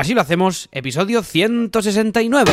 Así lo hacemos, episodio 169.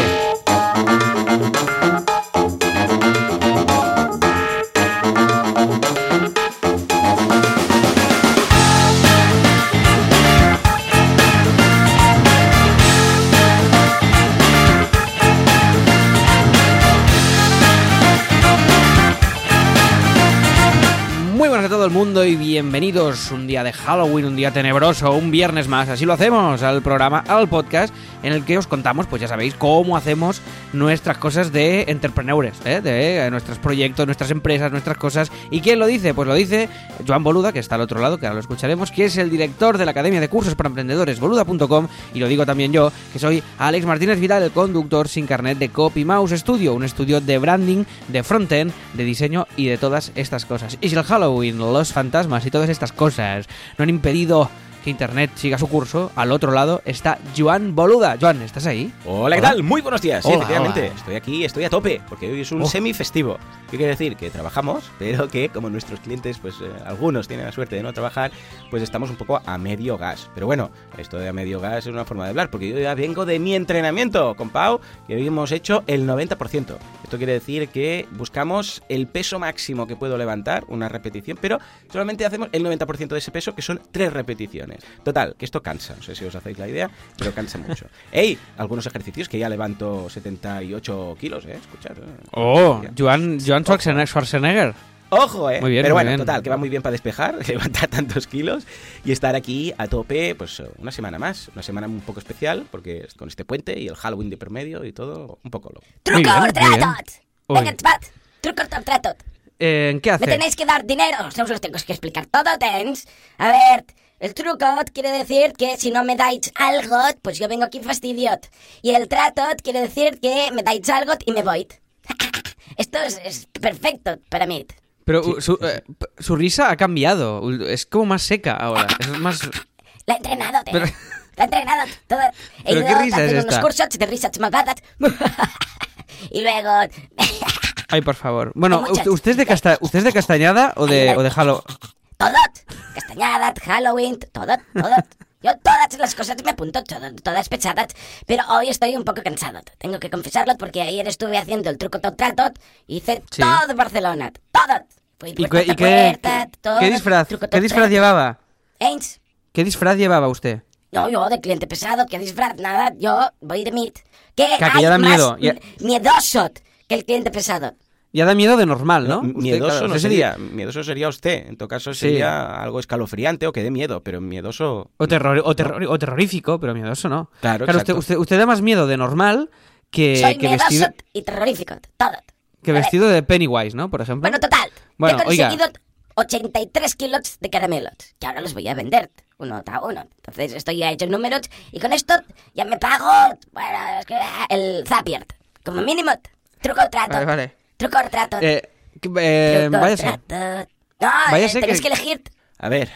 Mundo y bienvenidos un día de Halloween, un día tenebroso, un viernes más. Así lo hacemos al programa, al podcast, en el que os contamos, pues ya sabéis, cómo hacemos nuestras cosas de entrepreneurs, ¿eh? de eh, nuestros proyectos, nuestras empresas, nuestras cosas. ¿Y quién lo dice? Pues lo dice Joan Boluda, que está al otro lado, que ahora lo escucharemos, que es el director de la Academia de Cursos para Emprendedores, boluda.com. Y lo digo también yo, que soy Alex Martínez Vidal, el conductor sin carnet de Copy Mouse Studio, un estudio de branding, de frontend, de diseño y de todas estas cosas. Y si el Halloween, los fantasmas y todas estas cosas no han impedido que Internet siga su curso, al otro lado está Joan Boluda. Joan, ¿estás ahí? Hola, ¿qué tal? Muy buenos días. Sí, efectivamente. hola. Estoy aquí, estoy a tope, porque hoy es un Oh. semi-festivo. ¿Qué quiere decir? Que trabajamos, pero que como nuestros clientes, pues eh, algunos tienen la suerte de no trabajar, pues estamos un poco a medio gas. Pero bueno, esto de a medio gas es una forma de hablar, porque yo ya vengo de mi entrenamiento con Pau, que hoy hemos hecho el 90%. Esto quiere decir que buscamos el peso máximo que puedo levantar, una repetición, pero solamente hacemos el 90% de ese peso, que son tres repeticiones. Total, que esto cansa, no sé si os hacéis la idea, pero cansa mucho. ¡Ey! Algunos ejercicios que ya levanto 78 kilos, ¿eh? Escuchad. ¿eh? Oh. Joan, Joan Schwarzenegger. Schwarzenegger. Ojo, eh. Muy bien, Pero muy bueno, bien. total, que va muy bien para despejar, levantar tantos kilos y estar aquí a tope, pues una semana más. Una semana un poco especial, porque con este puente y el Halloween de por medio y todo, un poco loco. Truco bien. tratot. Venga. Truco or tratot. Eh, ¿En qué Me hace? tenéis que dar dinero. Os los tengo que explicar todo, tens. A ver, el truco quiere decir que si no me dais algo, pues yo vengo aquí fastidiot. Y el tratot quiere decir que me dais algo y me voy. Esto es, es perfecto para mí. Pero uh, su, eh, su risa ha cambiado. Es como más seca ahora. Es más. La he entrenado, tens. Pero- La he entrenado. Todo. He ¿Pero ido qué risa es unos esta? cursos de risas malvadas. y luego... Ay, por favor. Bueno. ¿usted, usted es de casta- ¿usted es de Castañada o de, o de Halo? Todo. Castañada, Halloween, todo, todo. Yo todas las cosas me apunto, todo- todas pesadas. Pero hoy estoy un poco cansado. Tengo que confesarlo porque ayer estuve haciendo el truco tot tratot. Hice Sí. todo Barcelona. Todo. Fui ¿Y, puerta qué, y qué- puerta, qué- todo, qué disfraz, truco, qué tot, disfraz trato. llevaba? Eins. ¿Qué disfraz llevaba usted? No, yo de cliente pesado, que disfraz, nada. Yo voy de meat. ¿Qué Que- hay ya da más miedo, miedoso que el cliente pesado? Ya da miedo de normal, ¿no? Usted, Miedoso claro, no sería, miedoso sería usted. En todo caso Sí. sería algo escalofriante o que dé miedo, pero miedoso... O, terror, o, terror- o terrorífico, pero miedoso no. Claro, usted, exacto. usted, usted da más miedo de normal que, Soy que, miedoso vestido, y terrorífico. Todo. que vestido de Pennywise, ¿no? Por ejemplo. Bueno, total. Bueno, he oiga. conseguido 83 kilos de caramelos, que ahora los voy a vender uno a uno. Entonces estoy ya hecho números y con esto ya me pago bueno, es que, el Zapier. Como mínimo, truco o trato. Vale, vale. Truco o trato. Eh, eh, truco o trato. No, Váyase eh, tenéis que- que elegir. A ver,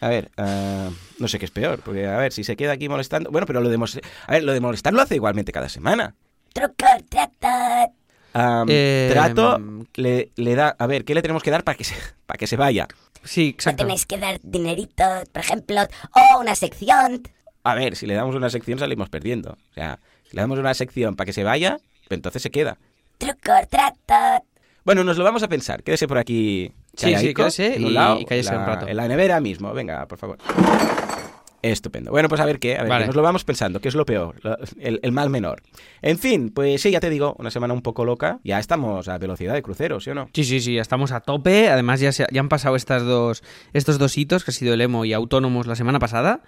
a ver, ah, no sé qué es peor, porque a ver, si se queda aquí molestando... Bueno, pero lo de, mos- a ver, lo de molestar lo hace igualmente cada semana. Truco o trato. Am, Eh, trato mm, le, le da... A ver, ¿qué le tenemos que dar para que se, para que se vaya? Sí, Me exacto. tenéis que dar dinerito, por ejemplo, o una sección. A ver, si le damos una sección salimos perdiendo. O sea, si le damos una sección para que se vaya, pues entonces se queda. Truco trato. Bueno, nos lo vamos a pensar. Quédese por aquí. Sí, sí, quédese en un y- lado, y cállese la- un rato. En la nevera mismo. Venga, por favor. Estupendo. Bueno, pues a ver qué. A ver, Vale. que nos lo vamos pensando. ¿Qué es lo peor? Lo- El, el mal menor. En fin, pues sí, ya te digo, una semana un poco loca. Ya estamos a velocidad de crucero, ¿sí o no? Sí, sí, sí, ya estamos a tope. Además, ya, se- ya han pasado estas dos, estos dos hitos, que ha sido el emo y autónomos la semana pasada,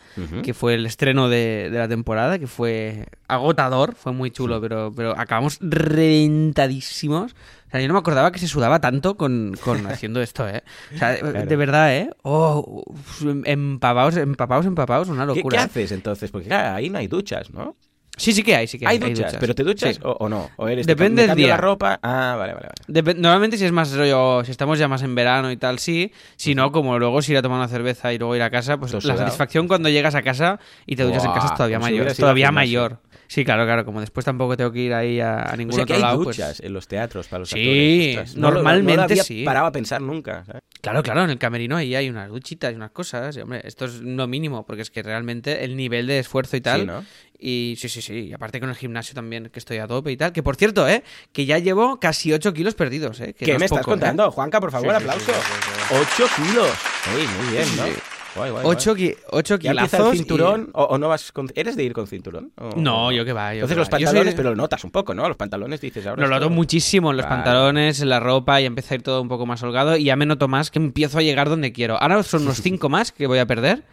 que fue el estreno de, de la temporada, que fue agotador, fue muy chulo, pero, pero acabamos reventadísimos. O sea, yo no me acordaba que se sudaba tanto con, con haciendo esto, ¿eh? O sea, de- Claro. de verdad, ¿eh? Oh, uf, empapados, empapados, empapados, una ¿Qué, locura. qué haces entonces? Porque claro, ahí no hay duchas, ¿no? Sí, sí que hay, sí que hay. Hay duchas, pero ¿te duchas Sí. o, o no? ¿O eres Depende de, del cambio día. la ropa? Ah, vale, vale, vale. Dep- Normalmente si es más rollo, si estamos ya más en verano y tal, sí. Si no, como luego si ir a tomar una cerveza y luego ir a casa, pues Todo la sudado. satisfacción cuando llegas a casa y te duchas en casa es todavía mayor. Es todavía mayor. Sí, claro, claro. Como después tampoco tengo que ir ahí a, a O ningún sea que otro hay lado, duchas pues... en los teatros para los Sí, actores. No normalmente no lo había sí. parado a pensar nunca. ¿sabes? Claro, claro, en el camerino ahí hay unas duchitas y unas cosas. Y, hombre, esto es lo mínimo, porque es que realmente el nivel de esfuerzo y tal. Sí, ¿no? Y sí, sí, sí. Y aparte con el gimnasio también, que estoy a tope y tal. Que por cierto, ¿eh? Que ya llevo casi 8 kilos perdidos, ¿eh? Que ¿Qué no me es estás ¿eh? contando? Juanca, por favor, Sí, sí, aplauso. sí, sí, 8 kilos. Ey, muy bien, ¿no? Sí. Guay, guay, guay. 8, ki- ocho ¿Ya empieza kilazos. el y- cinturón? ¿O, o no vas con... ¿Eres de ir con cinturón? ¿O- No, yo que va. Yo Entonces que los va. Yo soy pantalones, pero lo notas un poco, ¿no? Los pantalones dices ahora. Lo noto muchísimo en los Claro. pantalones, en la ropa y empieza a ir todo un poco más holgado y ya me noto más que empiezo a llegar donde quiero. Ahora son unos 5 más que voy a perder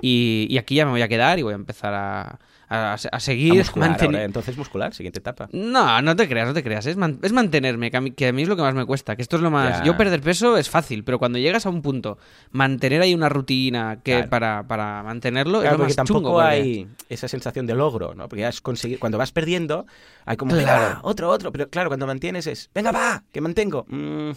y, y aquí ya me voy a quedar y voy a empezar a, a, a A seguir muscular ahora, entonces muscular, siguiente etapa. No, no te creas, no te creas. Es, man- es mantenerme, que a, mí, que a mí es lo que más me cuesta. Que esto es lo más. Ya. Yo perder peso es fácil, pero cuando llegas a un punto, mantener ahí una rutina que Claro. para, para mantenerlo Claro, es lo más chungo. tampoco porque- hay esa sensación de logro, ¿no? Porque ya has conseguido, cuando vas perdiendo, hay como, Claro. otro, otro, pero claro, cuando mantienes es, venga, va, que mantengo. Mm,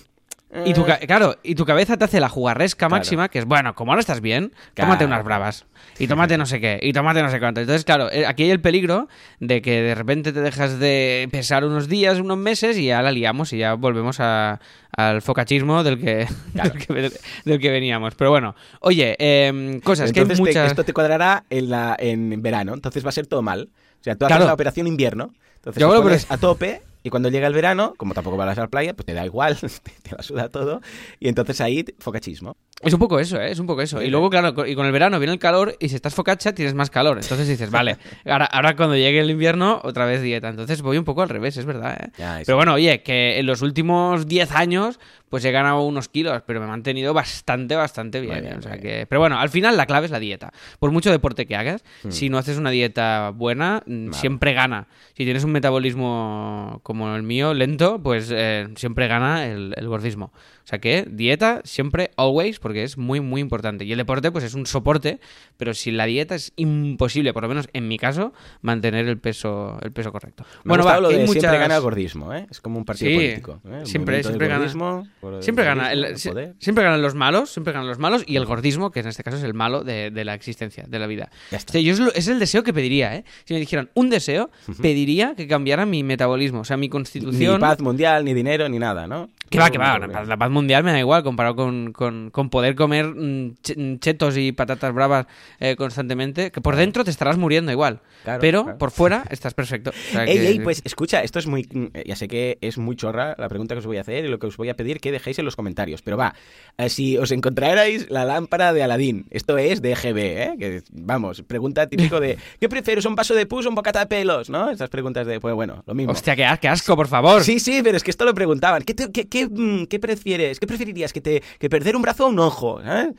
Y tu, eh. claro, y tu cabeza te hace la jugarresca Claro. máxima, que es, bueno, como ahora estás bien, Claro. tómate unas bravas. Y tómate no sé qué, y tómate no sé cuánto. Entonces, claro, eh, aquí hay el peligro de que de repente te dejas de pesar unos días, unos meses, y ya la liamos y ya volvemos a- al focachismo del que, Claro. del, que, del que veníamos. Pero bueno, oye, em, cosas que hay Entonces te- muchas... esto te cuadrará en, la, en verano, entonces va a ser todo mal. O sea, tú haces la operación invierno, entonces Yo a tope y cuando llega el verano, como tampoco vas a la playa, pues te da igual, te, te la suda todo y entonces ahí focachismo. Es un poco eso, ¿eh? Es un poco eso. Y luego, claro, y con el verano viene el calor y si estás focacha tienes más calor. Entonces dices, vale, ahora, ahora cuando llegue el invierno, otra vez dieta. Entonces voy un poco al revés, es verdad, ¿eh? Ya. Pero bueno, oye, que en los últimos 10 años pues he ganado unos kilos, pero me he mantenido bastante, bastante bien. Muy bien, ¿eh? O sea muy que... Pero bueno, al final la clave es la dieta. Por mucho deporte que hagas, Hmm. si no haces una dieta buena, mm, siempre gana. Si tienes un metabolismo como el mío, lento, pues eh, siempre gana el, el gordismo. O sea que dieta siempre, always, porque es muy, muy importante. Y el deporte, pues es un soporte, pero sin la dieta es imposible, por lo menos en mi caso, mantener el peso, el peso correcto. Me ha va, lo de hay siempre muchas- gana el gordismo, ¿eh? Es como un partido Sí, político. ¿eh? Siempre- siempre gana. gordismo, Siempre gana, gordismo, el- el si- siempre ganan los malos, siempre ganan los malos y el gordismo, que en este caso es el malo de, de la existencia, de la vida. Ya está. O sea, yo es, lo- es el deseo que pediría, ¿eh? Si me dijeran un deseo, pediría que cambiara mi metabolismo, o sea, mi Ni constitución. paz mundial, ni dinero, ni nada, ¿no? Que va, que va, la, paz mundial me da igual comparado con, con- con poder comer mm, ch- chetos y patatas bravas eh, constantemente, que por dentro te estarás muriendo igual, Claro, pero claro. por fuera estás perfecto. O sea Ey, que- ey, pues escucha, esto es muy. mm, Ya sé que es muy chorra la pregunta que os voy a hacer y lo que os voy a pedir que dejéis en los comentarios. Pero va, eh, si os encontrarais la lámpara de Aladín, esto es de EGB, ¿eh? Que, vamos, pregunta típico de ¿qué prefieres, un vaso de pus o un bocata de pelos? ¿No? Esas preguntas de, pues bueno, lo mismo. Hostia, qué, as- qué asco, por favor. Sí, sí, pero es que esto lo preguntaban. ¿Qué, te- qué, qué, mm, qué prefieres? ¿Qué preferirías? ¿Que, te, que perder un brazo o un ojo? ¿eh?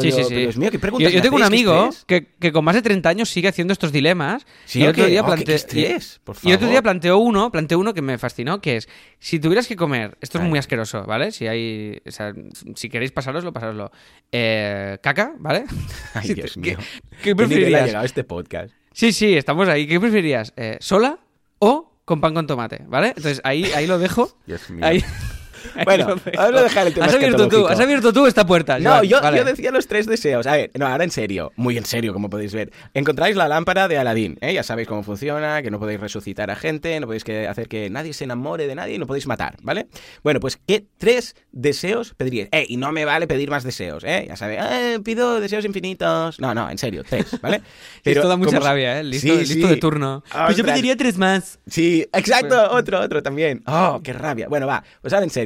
Sí, sí, sí. Dios mío, ¿qué preguntas Yo, tengo un amigo que, que con más de 30 años sigue haciendo estos dilemas. ¿Sí y el otro día Oh, qué- plante- qué estrés, por y, y otro día planteó uno, planteó uno que me fascinó, que es, si tuvieras que comer, esto es muy asqueroso, ¿vale? Si hay, o sea, si queréis pasároslo, pasároslo. Eh, caca, ¿vale? Ay, Dios mío. ¿Qué, qué ¿Qué nivel ha preferirías? llegado este podcast? Sí, sí, estamos ahí. ¿Qué preferirías? Eh, ¿Sola o con pan con tomate? ¿Vale? Entonces ahí, ahí lo dejo. Dios mío. Ahí Bueno, lo dejo. vamos a dejar el tema Has abierto tú, has abierto tú esta puerta. No, yo, vale. yo decía los tres deseos. A ver, no, ahora en serio, muy en serio, como podéis ver. Encontráis la lámpara de Aladín, ¿eh? Ya sabéis cómo funciona, que no podéis resucitar a gente, no podéis que hacer que nadie se enamore de nadie y no podéis matar, ¿vale? Bueno, pues, ¿qué tres deseos pediríais? Eh, y no me vale pedir más deseos, ¿eh? Ya sabéis, eh, pido deseos infinitos. No, no, en serio, tres, ¿vale? Esto da mucha como- rabia, ¿eh? Listo, Sí, listo sí. de turno. Pues yo pediría tres más. Sí, exacto, otro, otro también. Oh, qué rabia. Bueno, va, pues ahora en serio.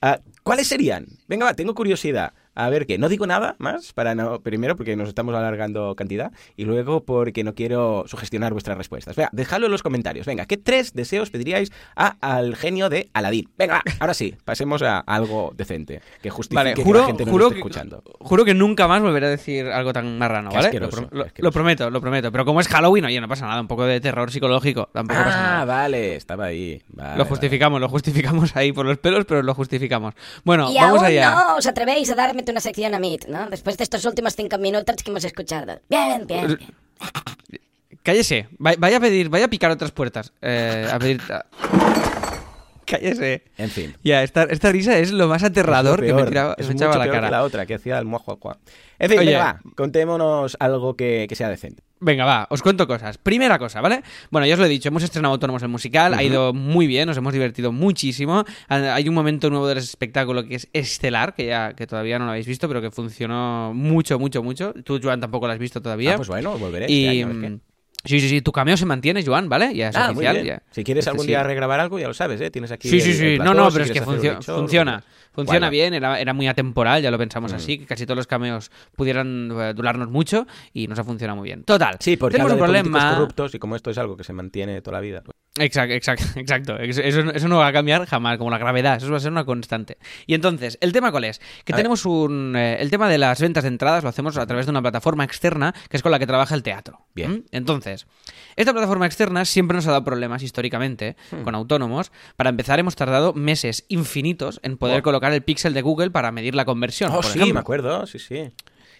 Ah, ¿Cuáles serían? Venga, va, tengo curiosidad. A ver qué, no digo nada más, para no, primero porque nos estamos alargando cantidad y luego porque no quiero sugestionar vuestras respuestas. Venga, dejadlo en los comentarios. Venga, ¿qué tres deseos pediríais a- al genio de Aladín? Venga, va, ahora sí, pasemos a algo decente, que justifique Vale, que juro, la gente nos juro, esté que, escuchando. juro que nunca más volveré a decir algo tan marrano, ¿vale? lo, pro- qué lo- asqueroso. lo prometo, lo prometo. Pero como es Halloween, oye, no pasa nada. Un poco de terror psicológico, tampoco pasa Ah, nada. vale, estaba ahí. Vale, lo vale. justificamos, lo justificamos ahí por los pelos, pero lo justificamos. Bueno, y vamos aún allá. no os atrevéis a darme una sección a mí, ¿no? Después de estos últimos cinco minutos que hemos escuchado. Bien, bien, bien. Cállese, Va- vaya a pedir, vaya a picar otras puertas. Eh, a pedir. Cállese. En fin. Ya, esta, esta risa es lo más aterrador lo que me, tiraba, es me echaba la peor cara. que la otra, que hacía el muajuajua. En fin, Oye. venga, va, contémonos algo que, que sea decente. Venga, va, os cuento cosas. Primera cosa, ¿vale? Bueno, ya os lo he dicho, hemos estrenado Autónomos el musical, ha ido muy bien, nos hemos divertido muchísimo. Hay un momento nuevo del espectáculo que es estelar, que ya que todavía no lo habéis visto, pero que funcionó mucho, mucho, mucho. Tú, Joan, tampoco lo has visto todavía. Ah, pues bueno, volveré y, este año, Sí, sí, sí, tu cameo se mantiene, Joan, ¿vale? Ya es Ah, muy oficial. bien. ya. Si quieres Este algún sí. día regrabar algo, ya lo sabes, ¿eh? Tienes aquí. Sí, sí, sí. el No, plató, no, pero es que funcio- funciona. Funciona Guay. bien, era, era muy atemporal, ya lo pensamos Mm. así, que casi todos los cameos pudieran eh, durarnos mucho y nos ha funcionado muy bien. Total, Sí, porque tenemos un de problema. corruptos y como esto es algo que se mantiene toda la vida. Exacto, exacto, exacto. Eso, eso no va a cambiar jamás, como la gravedad. Eso va a ser una constante. Y entonces, ¿el tema cuál es? Que A tenemos un... eh, el tema de las ventas de entradas lo hacemos a través de una plataforma externa, que es con la que trabaja el teatro. Bien. ¿Mm? Entonces, esta plataforma externa siempre nos ha dado problemas históricamente Hmm. con autónomos. Para empezar, hemos tardado meses infinitos en poder colocar el pixel de Google para medir la conversión. Oh, por sí, ejemplo me acuerdo, sí, sí.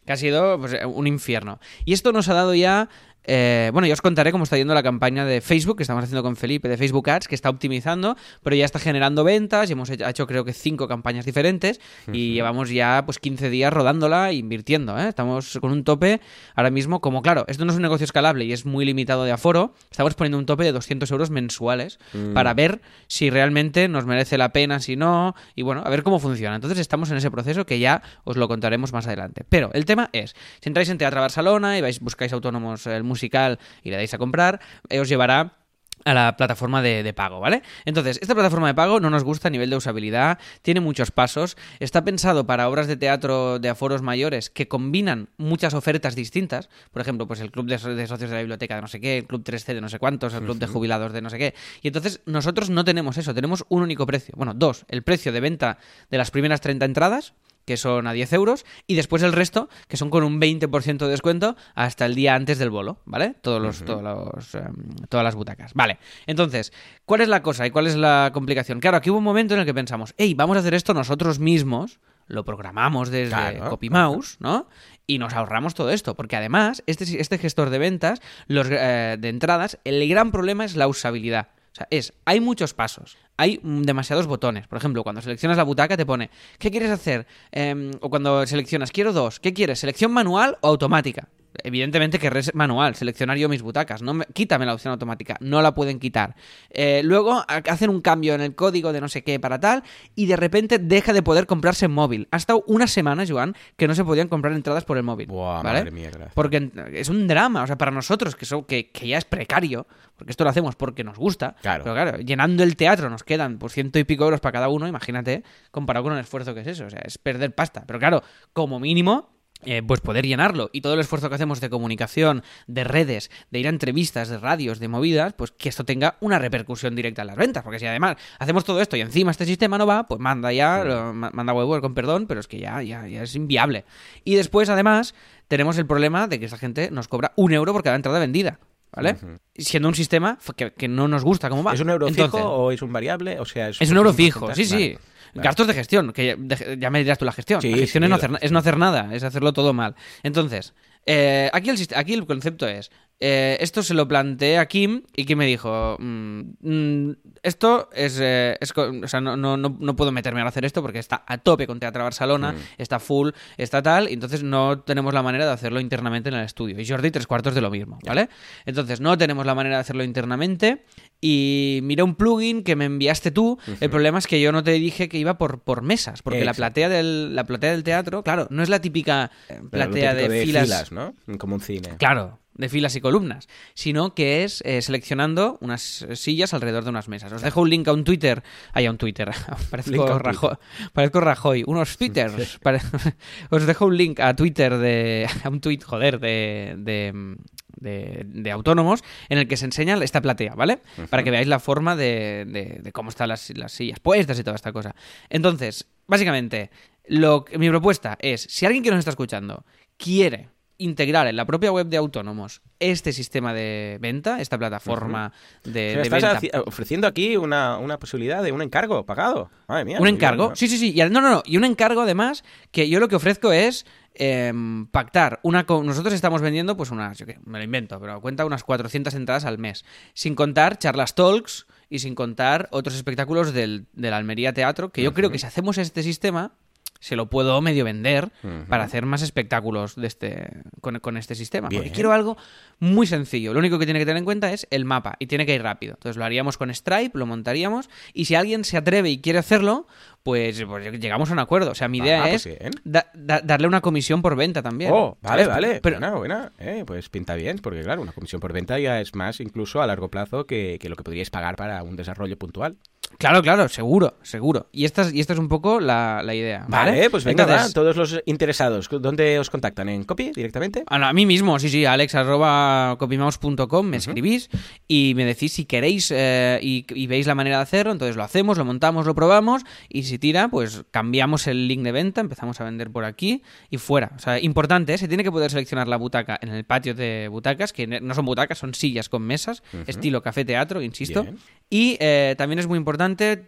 que ha sido pues, eh, un infierno. Y esto nos ha dado ya... eh, bueno, ya os contaré cómo está yendo la campaña de Facebook que estamos haciendo con Felipe de Facebook Ads, que está optimizando, pero ya está generando ventas y hemos hecho, creo que cinco campañas diferentes y llevamos ya pues 15 días rodándola e invirtiendo. ¿eh? Estamos con un tope ahora mismo, como claro, esto no es un negocio escalable y es muy limitado de aforo, estamos poniendo un tope de 200 euros mensuales para ver si realmente nos merece la pena, si no, y bueno, a ver cómo funciona. Entonces estamos en ese proceso que ya os lo contaremos más adelante. Pero el tema es, si entráis en Teatro Barcelona y vais, buscáis autónomos el musical y le dais a comprar, eh, os llevará a la plataforma de, de pago, ¿vale? Entonces, esta plataforma de pago no nos gusta a nivel de usabilidad, tiene muchos pasos, está pensado para obras de teatro de aforos mayores que combinan muchas ofertas distintas, por ejemplo, pues el club de, de socios de la biblioteca de no sé qué, el club 3C de no sé cuántos, el club de jubilados de no sé qué, y entonces nosotros no tenemos eso, tenemos un único precio, bueno, dos, el precio de venta de las primeras 30 entradas, que son a 10 euros, y después el resto, que son con un 20% de descuento hasta el día antes del bolo, ¿vale? Todos los, todos los, em, todas las butacas. Vale, entonces, ¿cuál es la cosa y cuál es la complicación? Claro, aquí hubo un momento en el que pensamos, hey, vamos a hacer esto nosotros mismos, lo programamos desde Claro, CopyMouse, ¿no? Y nos ahorramos todo esto, porque además, este, este gestor de ventas, los, eh, de entradas, el gran problema es la usabilidad. O sea, es, hay muchos pasos, hay demasiados botones. Por ejemplo, cuando seleccionas la butaca te pone, ¿qué quieres hacer? Em, o cuando seleccionas, quiero dos, ¿qué quieres? ¿Selección manual o automática? Evidentemente querré manual, seleccionar yo mis butacas. No me- quítame la opción automática, no la pueden quitar. Eh, luego ha- hacen un cambio en el código de no sé qué para tal y de repente deja de poder comprarse en móvil. Ha estado una semana, Joan, que no se podían comprar entradas por el móvil. Buah, ¿vale? madre mía. Porque es un drama, o sea, para nosotros, que, so- que, que ya es precario, porque esto lo hacemos porque nos gusta, Claro. pero claro, llenando el teatro nos quedan por ciento y pico euros para cada uno, imagínate, comparado con el esfuerzo que es eso, o sea, es perder pasta. Pero claro, como mínimo, eh, pues poder llenarlo. Y todo el esfuerzo que hacemos de comunicación, de redes, de ir a entrevistas, de radios, de movidas, pues que esto tenga una repercusión directa en las ventas. Porque si además hacemos todo esto y encima este sistema no va, pues manda ya, lo- manda huevo, con perdón, pero es que ya, ya, ya es inviable. Y después, además, tenemos el problema de que esta gente nos cobra un euro por cada entrada vendida. ¿Vale? Siendo un sistema que, que no nos gusta cómo va. ¿Es un euro Entonces, fijo o es un variable? O sea, es un euro fijo, sí, sí. Vale, vale. Gastos de gestión, que ya, de- ya me dirás tú la gestión. Sí, la gestión sí, es, no hacer, es no hacer nada, es hacerlo todo mal. Entonces, eh, aquí, el, aquí el concepto es, eh, esto se lo planteé a Kim y Kim me dijo, mm, mm, esto es, eh, es o sea, no, no, no, no puedo meterme a hacer esto porque está a tope con Teatro Barcelona, está full, está tal, y entonces no tenemos la manera de hacerlo internamente en el estudio. Y Jordi tres cuartos de lo mismo, ¿vale? Entonces no tenemos la manera de hacerlo internamente y miré un plugin que me enviaste tú. El problema es que yo no te dije que iba por, por mesas, porque la platea, del, la platea del teatro, claro, no es la típica eh, platea típico de, filas, ¿no? Como un cine. Claro, de filas y columnas, sino que es eh, seleccionando unas eh, sillas alrededor de unas mesas. Os dejo un link a un Twitter, hay a un Twitter, parezco, Rajoy, parezco Rajoy, unos Twitters. Pare- Os dejo un link a Twitter de, a un tweet, joder, de, de, de- de autónomos en el que se enseña esta platea, ¿vale? Para que veáis la forma de, de- de cómo están las, las sillas puestas y toda esta cosa. Entonces, básicamente, lo mi propuesta es, si alguien que nos está escuchando quiere integrar en la propia web de autónomos este sistema de venta, esta plataforma de, O sea, de estás venta. ofreciendo aquí una, una posibilidad de un encargo pagado. Madre mía. Un encargo, bien, ¿no? sí, sí, sí. Y, no, no, no. Y un encargo además que yo lo que ofrezco es em, pactar una. Nosotros estamos vendiendo, pues unas, yo qué, me lo invento, pero cuenta unas 400 entradas al mes. Sin contar charlas talks y sin contar otros espectáculos del, del Almería Teatro, que yo creo que si hacemos este sistema, se lo puedo medio vender para hacer más espectáculos de este, con, con este sistema. Porque Bien. quiero algo muy sencillo. Lo único que tiene que tener en cuenta es el mapa y tiene que ir rápido. Entonces lo haríamos con Stripe, lo montaríamos y si alguien se atreve y quiere hacerlo, pues, pues llegamos a un acuerdo. O sea, mi idea Ah, es pues bien. da- da- darle una comisión por venta también. Oh, vale, ¿sabes? vale. Pero, buena, buena. Eh, pues pinta bien, porque claro, una comisión por venta ya es más incluso a largo plazo que, que lo que podríais pagar para un desarrollo puntual. Claro, claro, seguro, seguro. Y esta es, y esta es un poco la, la idea. Vale, Vale, pues venga, Entonces, va, todos los interesados, ¿dónde os contactan? ¿En copy directamente? A, a mí mismo, sí, sí, alex arroba copymouse.com, me escribís y me decís si queréis eh, y, y veis la manera de hacerlo, entonces lo hacemos, lo montamos, lo probamos y si tira, pues cambiamos el link de venta, empezamos a vender por aquí y fuera. O sea, importante, ¿eh? se tiene que poder seleccionar la butaca en el patio de butacas, que no son butacas, son sillas con mesas, estilo café-teatro, insisto. Bien. Y eh, también es muy importante,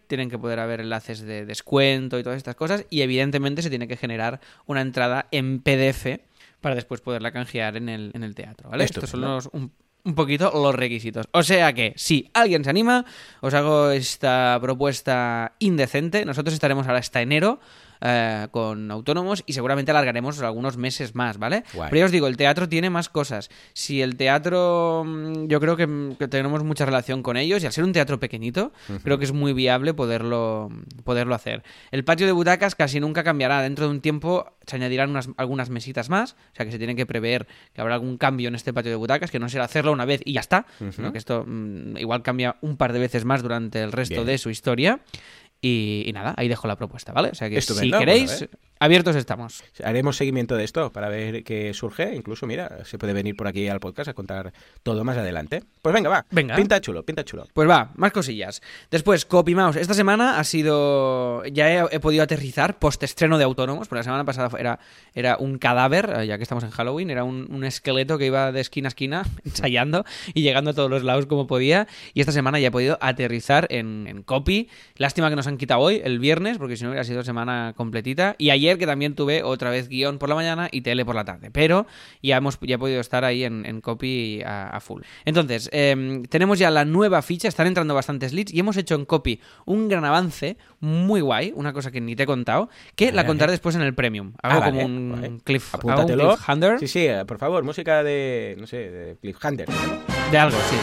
tienen que poder haber enlaces de descuento y todas estas cosas. Y evidentemente se tiene que generar una entrada en PDF para después poderla canjear en el, en el teatro. ¿vale? Estos son los, un, un poquito los requisitos. O sea que, si alguien se anima, os hago esta propuesta indecente. Nosotros estaremos ahora hasta enero. Eh, con autónomos y seguramente alargaremos algunos meses más, ¿vale? Guay. Pero ya os digo, el teatro tiene más cosas. Si el teatro, mm, yo creo que, que tenemos mucha relación con ellos y al ser un teatro pequeñito, creo que es muy viable poderlo, poderlo hacer. El patio de butacas casi nunca cambiará. Dentro de un tiempo se añadirán unas, algunas mesitas más, o sea que se tiene que prever que habrá algún cambio en este patio de butacas, que no será hacerlo una vez y ya está, sino que esto mm, igual cambia un par de veces más durante el resto Bien. de su historia. Y, y nada, ahí dejo la propuesta, ¿vale? O sea que Estupendo, si queréis, bueno, abiertos estamos. Haremos seguimiento de esto para ver qué surge. Incluso, mira, se puede venir por aquí al podcast a contar todo más adelante. Pues venga, va. Venga. Pinta chulo, pinta chulo. Pues va, más cosillas. Después, CopyMouse. Esta semana ha sido. Ya he, he podido aterrizar post-estreno de Autónomos, porque la semana pasada era, era un cadáver, eh, ya que estamos en Halloween, era un, un esqueleto que iba de esquina a esquina ensayando y llegando a todos los lados como podía. Y esta semana ya he podido aterrizar en, en Copy. Lástima que nos han quitado hoy, el viernes, porque si no hubiera sido semana completita. Y ayer, que también tuve otra vez guion por la mañana y tele por la tarde. Pero ya hemos ya he podido estar ahí en, en Copy a, a full. Entonces, em, tenemos ya la nueva ficha, están entrando bastantes leads y hemos hecho en Copy un gran avance muy guay, una cosa que ni te he contado, que la Vale. contaré después en el Premium. Hago Ah, como vale, un, vale. cliff, hago un cliffhanger Sí, sí, eh, por favor, música de, no sé, de Cliffhanger. de algo, sí.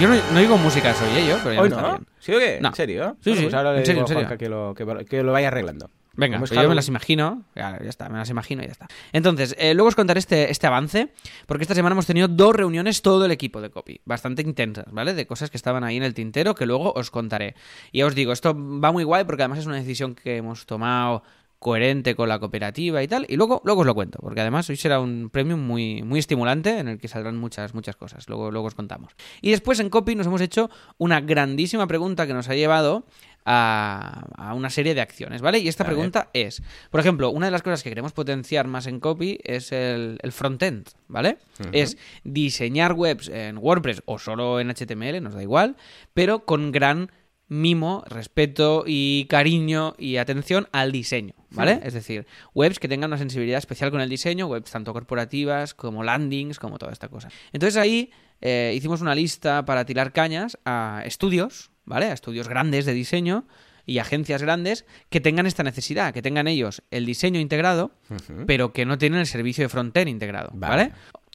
Yo no, no digo música soy ¿eh? yo, pero ya Hoy me está no, bien. ¿sí o qué? No. ¿En serio? Sí, Bueno, sí, Pues ahora le en serio, digo a en serio. Que lo, que, que lo vaya arreglando. Venga, pues yo me las imagino. Ya, ya está, me las imagino y ya está. Entonces, eh, luego os contaré este, este avance, porque esta semana hemos tenido dos reuniones, todo el equipo de copy, bastante intensas, ¿vale? De cosas que estaban ahí en el tintero que luego os contaré. Y ya os digo, esto va muy guay porque además es una decisión que hemos tomado coherente con la cooperativa y tal. Y luego, luego os lo cuento, porque además hoy será un premium muy, muy estimulante en el que saldrán muchas, muchas cosas. Luego, luego os contamos. Y después en Copy nos hemos hecho una grandísima pregunta que nos ha llevado a, a una serie de acciones, ¿vale? Y esta Vale. pregunta es, por ejemplo, una de las cosas que queremos potenciar más en Copy es el, el frontend, ¿vale? Es diseñar webs en WordPress o solo en HTML, nos da igual, pero con gran mimo, respeto y cariño y atención al diseño, ¿vale? Es decir, webs que tengan una sensibilidad especial con el diseño, webs tanto corporativas como landings, como toda esta cosa. Entonces ahí eh, hicimos una lista para tirar cañas a estudios, ¿vale? A estudios grandes de diseño y agencias grandes que tengan esta necesidad, que tengan ellos el diseño integrado, pero que no tienen el servicio de frontend integrado, ¿vale? Vale.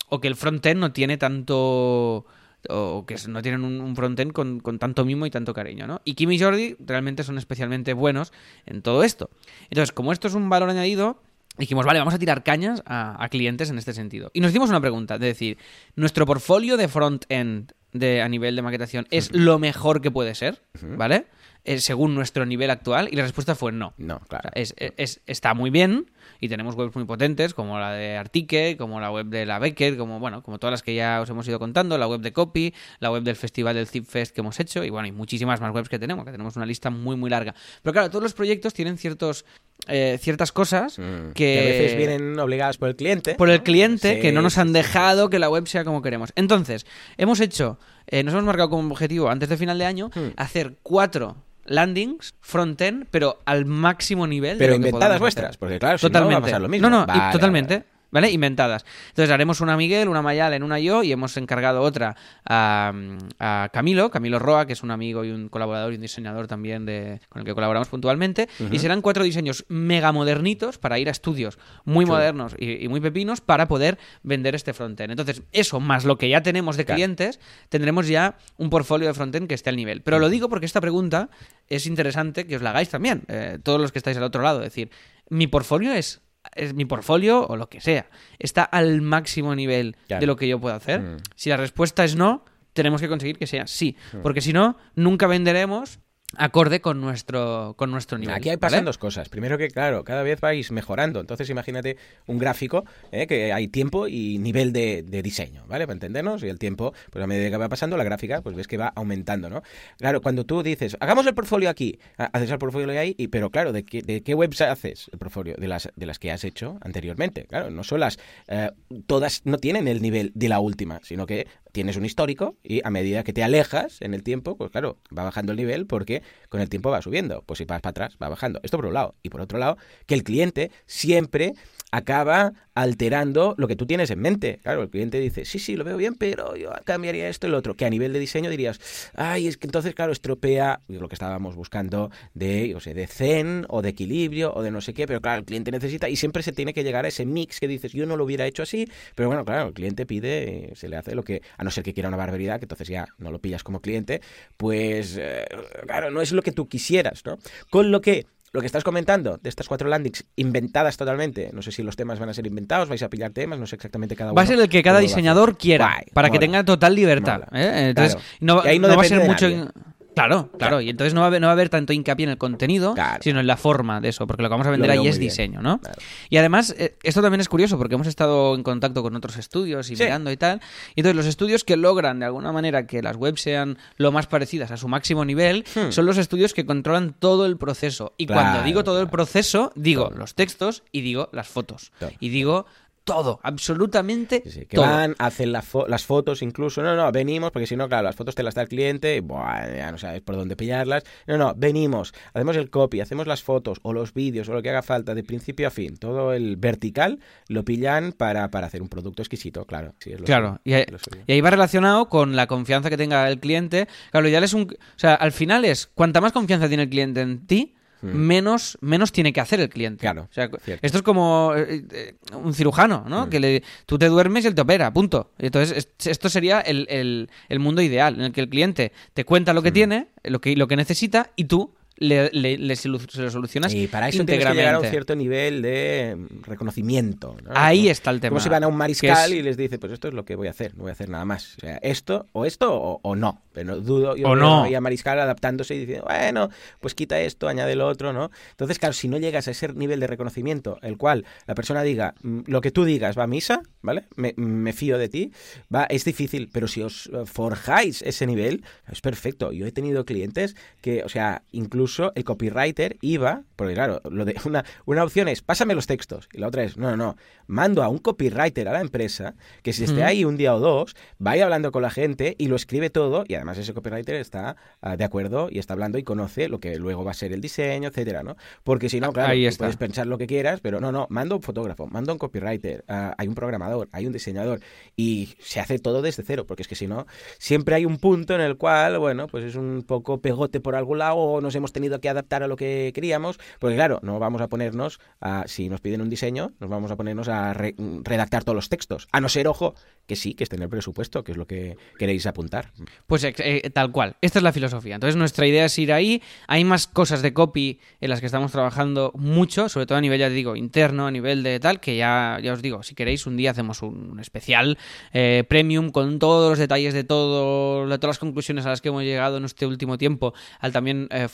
O que el frontend no tiene tanto o que no tienen un, un frontend con, con tanto mimo y tanto cariño, ¿no? Y Kim y Jordi realmente son especialmente buenos en todo esto. Entonces, como esto es un valor añadido, dijimos, vale, vamos a tirar cañas a, a clientes en este sentido. Y nos hicimos una pregunta, de decir, ¿nuestro portfolio de front-end de, a nivel de maquetación es lo mejor que puede ser? ¿Vale? Eh, según nuestro nivel actual. Y la respuesta fue no. No, O claro. sea, es, es- está muy bien y tenemos webs muy potentes como la de Artique, como la web de la Becker, como bueno, como todas las que ya os hemos ido contando, la web de Copy, la web del festival del Zipfest que hemos hecho y bueno, y muchísimas más webs que tenemos, que tenemos una lista muy muy larga. Pero claro, todos los proyectos tienen ciertos eh, ciertas cosas Mm. que, a veces vienen obligadas por el cliente. por el cliente Sí, que no nos han sí. dejado que la web sea como queremos. Entonces, hemos hecho, eh, nos hemos marcado como objetivo antes de final de año Hmm. hacer cuatro landings front-end, pero al máximo nivel. de Pero lo que inventadas vuestras, hacer. porque claro, si no totalmente. va a pasar lo mismo. No, no, y totalmente. vale, ¿vale? Inventadas. Entonces haremos una Miguel, una Mayalen, una yo y hemos encargado otra a, a Camilo, Camilo Roa, que es un amigo y un colaborador y un diseñador también de, con el que colaboramos puntualmente. Y serán cuatro diseños mega modernitos para ir a estudios muy modernos y, y muy pepinos para poder vender este frontend. Entonces, eso más lo que ya tenemos de Claro. clientes, tendremos ya un portfolio de frontend que esté al nivel. Pero lo digo porque esta pregunta es interesante que os la hagáis también, eh, todos los que estáis al otro lado. Es decir, mi portfolio es, es mi portfolio o lo que sea. ¿Está al máximo nivel Claro. de lo que yo puedo hacer? Mm. Si la respuesta es no, tenemos que conseguir que sea sí. Porque si no, nunca venderemos acorde con nuestro, con nuestro nivel. Aquí hay ¿vale? pasan dos cosas. Primero que, claro, cada vez vais mejorando. Entonces, imagínate un gráfico ¿eh? que hay tiempo y nivel de, de diseño, ¿vale? Para entendernos. Y el tiempo, pues a medida que va pasando, la gráfica, pues ves que va aumentando, ¿no? Claro, cuando tú dices, hagamos el portfolio aquí, ha- haces el portfolio ahí, y, pero claro, ¿de qué, ¿de qué webs haces el portfolio? De las, de las que has hecho anteriormente. Claro, no son las. eh, todas no tienen el nivel de la última, sino que tienes un histórico y a medida que te alejas en el tiempo, pues claro, va bajando el nivel porque con el tiempo va subiendo. Pues si vas para atrás, va bajando. Esto por un lado. Y por otro lado, que el cliente siempre acaba alterando lo que tú tienes en mente. Claro, el cliente dice, sí, sí, lo veo bien, pero yo cambiaría esto y lo otro. Que a nivel de diseño dirías, ay, es que entonces, claro, estropea lo que estábamos buscando de, yo sé, de zen o de equilibrio o de no sé qué, pero claro, el cliente necesita y siempre se tiene que llegar a ese mix que dices, yo no lo hubiera hecho así, pero bueno, claro, el cliente pide, se le hace lo que, a no ser que quiera una barbaridad, que entonces ya no lo pillas como cliente, pues, eh, claro, no es lo que tú quisieras, ¿no? Con lo que lo que estás comentando de estas cuatro landings inventadas totalmente, no sé si los temas van a ser inventados, vais a pillar temas, no sé exactamente cada uno. Va a ser el que cada diseñador quiera, Guay, para que tenga total libertad. ¿eh? Entonces, Claro. no, va a ser mucho. nadie. Claro, claro, y entonces no va, a haber, no va a haber tanto hincapié en el contenido, Claro. sino en la forma de eso, porque lo que vamos a vender ahí es bien. diseño, ¿no? Claro. Y además, eh, esto también es curioso, porque hemos estado en contacto con otros estudios y Sí. mirando y tal, y entonces los estudios que logran de alguna manera que las webs sean lo más parecidas a su máximo nivel, Hmm. son los estudios que controlan todo el proceso. Y cuando digo todo el proceso, digo los textos y digo las fotos. Y digo todo, absolutamente Sí, sí, que todo. van, hacen la fo- las fotos incluso. No, no, venimos, porque si no, claro, las fotos te las da el cliente, y, buah, ya no sabes por dónde pillarlas. No, no, venimos, hacemos el copy, hacemos las fotos o los vídeos o lo que haga falta de principio a fin. Todo el vertical lo pillan para, para hacer un producto exquisito, claro. Sí, es lo Claro, suyo, y ahí, es lo suyo. y ahí va relacionado con la confianza que tenga el cliente. Claro, lo ideal es un. O sea, al final es cuanta más confianza tiene el cliente en ti, menos, menos tiene que hacer el cliente. Claro, O sea, cierto. esto es como eh, eh, un cirujano. ¿no? Que le, tú te duermes y él te opera, punto. Entonces, es- esto sería el, el- el mundo ideal, en el que el cliente te cuenta lo que tiene, lo que, lo que necesita, y tú le, le- le se lo solucionas Y para eso tienes que llegar a un cierto nivel de reconocimiento. ¿no? Ahí está el tema. Como si van a un mariscal es- y les dice, pues esto es lo que voy a hacer, no voy a hacer nada más. O sea, esto o esto o, o no. Pero no dudo yo O no. a mariscal adaptándose y diciendo, bueno, pues quita esto, añade lo otro, ¿no? Entonces, claro, si no llegas a ese nivel de reconocimiento, el cual la persona diga, "Mm, lo que tú digas va a misa, ¿vale? Me, me fío de ti, va, es difícil, pero si os forjáis ese nivel, es perfecto. Yo he tenido clientes que, o sea, incluso el copywriter iba, porque claro, lo de una, una opción es pásame los textos y la otra es no, no, no, mando a un copywriter a la empresa que si esté ahí un día o dos, vaya hablando con la gente y lo escribe todo y además ese copywriter está ah, de acuerdo y está hablando y conoce lo que luego va a ser el diseño, etcétera, ¿no? Porque si no, claro, Ahí está. puedes pensar lo que quieras, pero no, no, mando un fotógrafo, mando un copywriter, ah, hay un programador, hay un diseñador y se hace todo desde cero, porque es que si no, siempre hay un punto en el cual, bueno, pues es un poco pegote por algún lado o nos hemos tenido que adaptar a lo que queríamos, porque claro, no vamos a ponernos, a, si nos piden un diseño, nos vamos a ponernos a re- redactar todos los textos, a no ser, ojo, que sí, que esté en el presupuesto, que es lo que queréis apuntar. Pues eh, tal cual. Esta es la filosofía. Entonces nuestra idea es ir ahí. Hay más cosas de copy en las que estamos trabajando mucho, sobre todo a nivel, ya te digo, interno, a nivel de tal, que ya, ya os digo, si queréis, un día hacemos un, especial eh, premium con todos los detalles de todo, de todas las conclusiones a las que hemos llegado en este último tiempo, al también eh,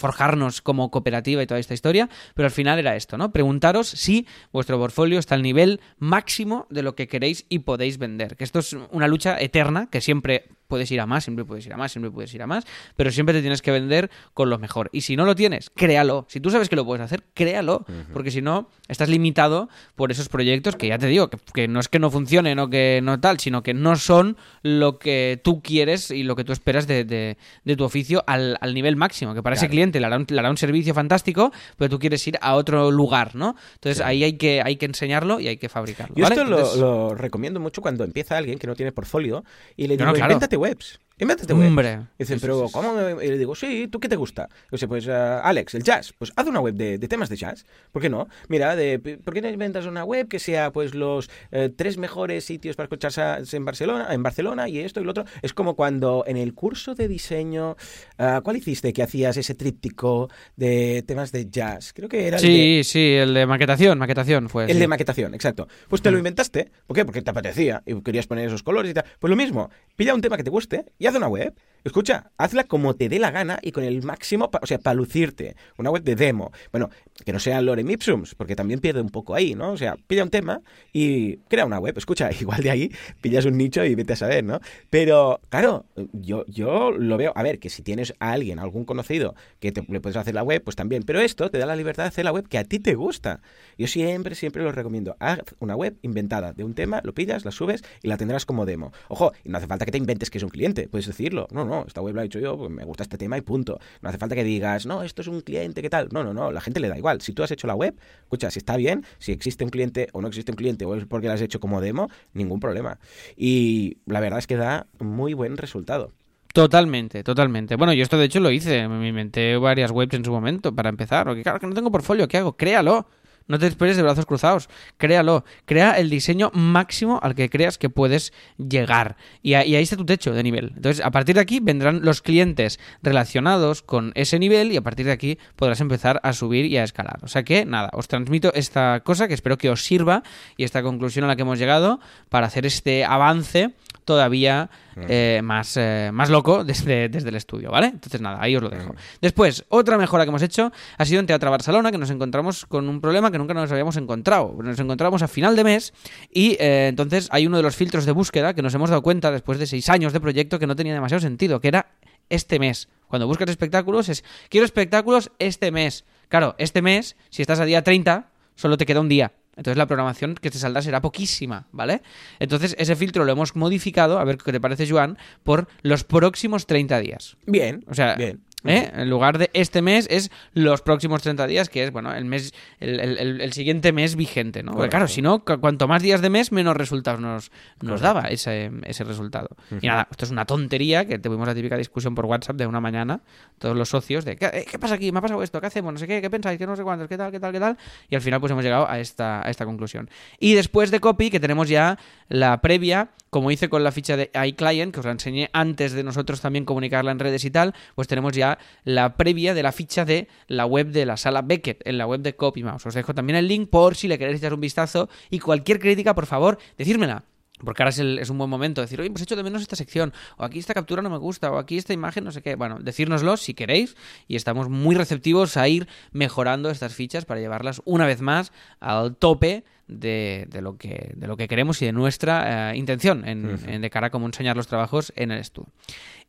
como cooperativa y toda esta historia. Pero al final era esto, ¿no? Preguntaros si vuestro portfolio está al nivel máximo de lo que queréis y podéis vender. Que esto es una lucha eterna que siempre puedes ir a más, siempre puedes ir a más, siempre puedes ir a más, pero siempre te tienes que vender con lo mejor. Y si no lo tienes, créalo. Si tú sabes que lo puedes hacer, créalo, porque si no, estás limitado por esos proyectos que ya te digo, que, que no es que no funcionen o que no tal, sino que no son lo que tú quieres y lo que tú esperas de, de- de tu oficio al, al nivel máximo, que para ese cliente le hará, un, le hará un servicio fantástico, pero tú quieres ir a otro lugar, ¿no? Entonces ahí hay que, hay que enseñarlo y hay que fabricarlo. Yo ¿vale? esto lo, Entonces- lo recomiendo mucho cuando empieza alguien que no tiene portfolio y le No, digo, no, claro. Invéntate webs. Invéntate webs. Hombre. Y dicen, pero. ¿cómo? me-?" Y le digo, sí, ¿tú qué te gusta? Yo sé, pues, eh, Alex, el jazz. Pues haz una web de, de temas de jazz. ¿Por qué no? Mira, de, ¿por qué no inventas una web que sea, pues, los eh, tres mejores sitios para escuchar jazz en Barcelona, en Barcelona y esto y lo otro? Es como cuando en el curso de diseño, ah, ¿cuál hiciste que hacías ese tríptico de temas de jazz? Creo que era el de... Sí, sí, el de maquetación, maquetación fue. El sí. de maquetación, exacto. Pues te lo inventaste. ¿Por qué? Porque te apetecía y querías poner esos colores y tal. Pues lo mismo, pilla un tema que te guste y haz una web. Escucha, hazla como te dé la gana y con el máximo, o sea, para lucirte. Una web de demo. Bueno, que no sea lorem ipsums, porque también pierde un poco ahí, ¿no? O sea, pilla un tema y crea una web. Escucha, igual de ahí pillas un nicho y vete a saber, ¿no? Pero, claro, yo, yo lo veo. A ver, que si tienes a alguien, algún conocido, que te, le puedes hacer la web, pues también. Pero esto te da la libertad de hacer la web que a ti te gusta. Yo siempre, siempre lo recomiendo. Haz una web inventada de un tema, lo pillas, la subes y la tendrás como demo. Ojo, y no hace falta que te inventes que es un cliente, puedes decirlo. No, no, esta web la he hecho yo, pues me gusta este tema y punto. No hace falta que digas, no, esto es un cliente, ¿qué tal? No, no, no, la gente le da igual. Si tú has hecho la web, escucha, si está bien, si existe un cliente o no existe un cliente o es porque la has hecho como demo, ningún problema. Y la verdad es que da muy buen resultado. Totalmente, totalmente. Bueno, yo esto de hecho lo hice, me inventé varias webs en su momento para empezar, porque claro que no tengo portfolio, ¿qué hago? Créalo. No te esperes de brazos cruzados, créalo, crea el diseño máximo al que creas que puedes llegar. Y, ahí está tu techo de nivel. Entonces, a partir de aquí vendrán los clientes relacionados con ese nivel y a partir de aquí podrás empezar a subir y a escalar. O sea que, nada, os transmito esta cosa que espero que os sirva y esta conclusión a la que hemos llegado para hacer este avance todavía eh, más, eh, más loco desde, desde el estudio, ¿vale? Entonces nada, ahí os lo dejo. Después, otra mejora que hemos hecho ha sido en Teatro Barcelona, que nos encontramos con un problema que nunca nos habíamos encontrado. Nos encontramos a final de mes y eh, entonces hay uno de los filtros de búsqueda que nos hemos dado cuenta después de seis años de proyecto que no tenía demasiado sentido, que era este mes. Cuando buscas espectáculos es, quiero espectáculos este mes. Claro, este mes, si estás a día 30, solo te queda un día. Entonces la programación que te saldrá será poquísima, ¿vale? Entonces ese filtro lo hemos modificado, a ver qué te parece, Joan, por los próximos 30 días. Bien, O sea, bien. ¿Eh? en lugar de este mes es los próximos 30 días, que es, bueno, el mes el, el- siguiente mes vigente, ¿no? Porque claro, si no, cu- cuanto más días de mes, menos resultados nos, nos daba ese, ese resultado. Y nada, esto es una tontería, que tuvimos la típica discusión por WhatsApp de una mañana, todos los socios, de ¿qué, eh, ¿qué pasa aquí? ¿Me ha pasado esto? ¿Qué hacemos? No sé qué, ¿qué pensáis? ¿Qué no sé cuántos? ¿Qué tal? ¿Qué tal? ¿Qué tal? Y al final pues hemos llegado a esta, a esta conclusión. Y después de copy, que tenemos ya la previa, como hice con la ficha de iClient, que os la enseñé antes de nosotros también comunicarla en redes y tal, pues tenemos ya la previa de la ficha de la web de la sala Beckett, en la web de CopyMouse. Os dejo también el link por si le queréis echar un vistazo y cualquier crítica, por favor, decírmela. Porque ahora es, el- es un buen momento de decir, oye, pues echo de menos esta sección, o aquí esta captura no me gusta, o aquí esta imagen no sé qué. Bueno, decírnoslo si queréis, y estamos muy receptivos a ir mejorando estas fichas para llevarlas una vez más al tope de, de lo, que, de lo que queremos y de nuestra eh, intención en, en de cara a cómo enseñar los trabajos en el estudio.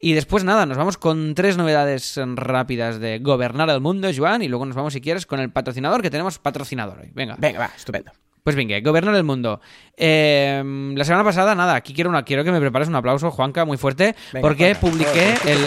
Y después nada, nos vamos con tres novedades rápidas de gobernar el mundo, Joan, y luego nos vamos, si quieres, con el patrocinador, que tenemos patrocinador hoy. Venga. Venga, va, estupendo. Pues venga, gobernar el mundo. Eh, la semana pasada, nada, aquí quiero, una, quiero que me prepares un aplauso, Juanca, muy fuerte, Venga, porque Juanca, publiqué todo el...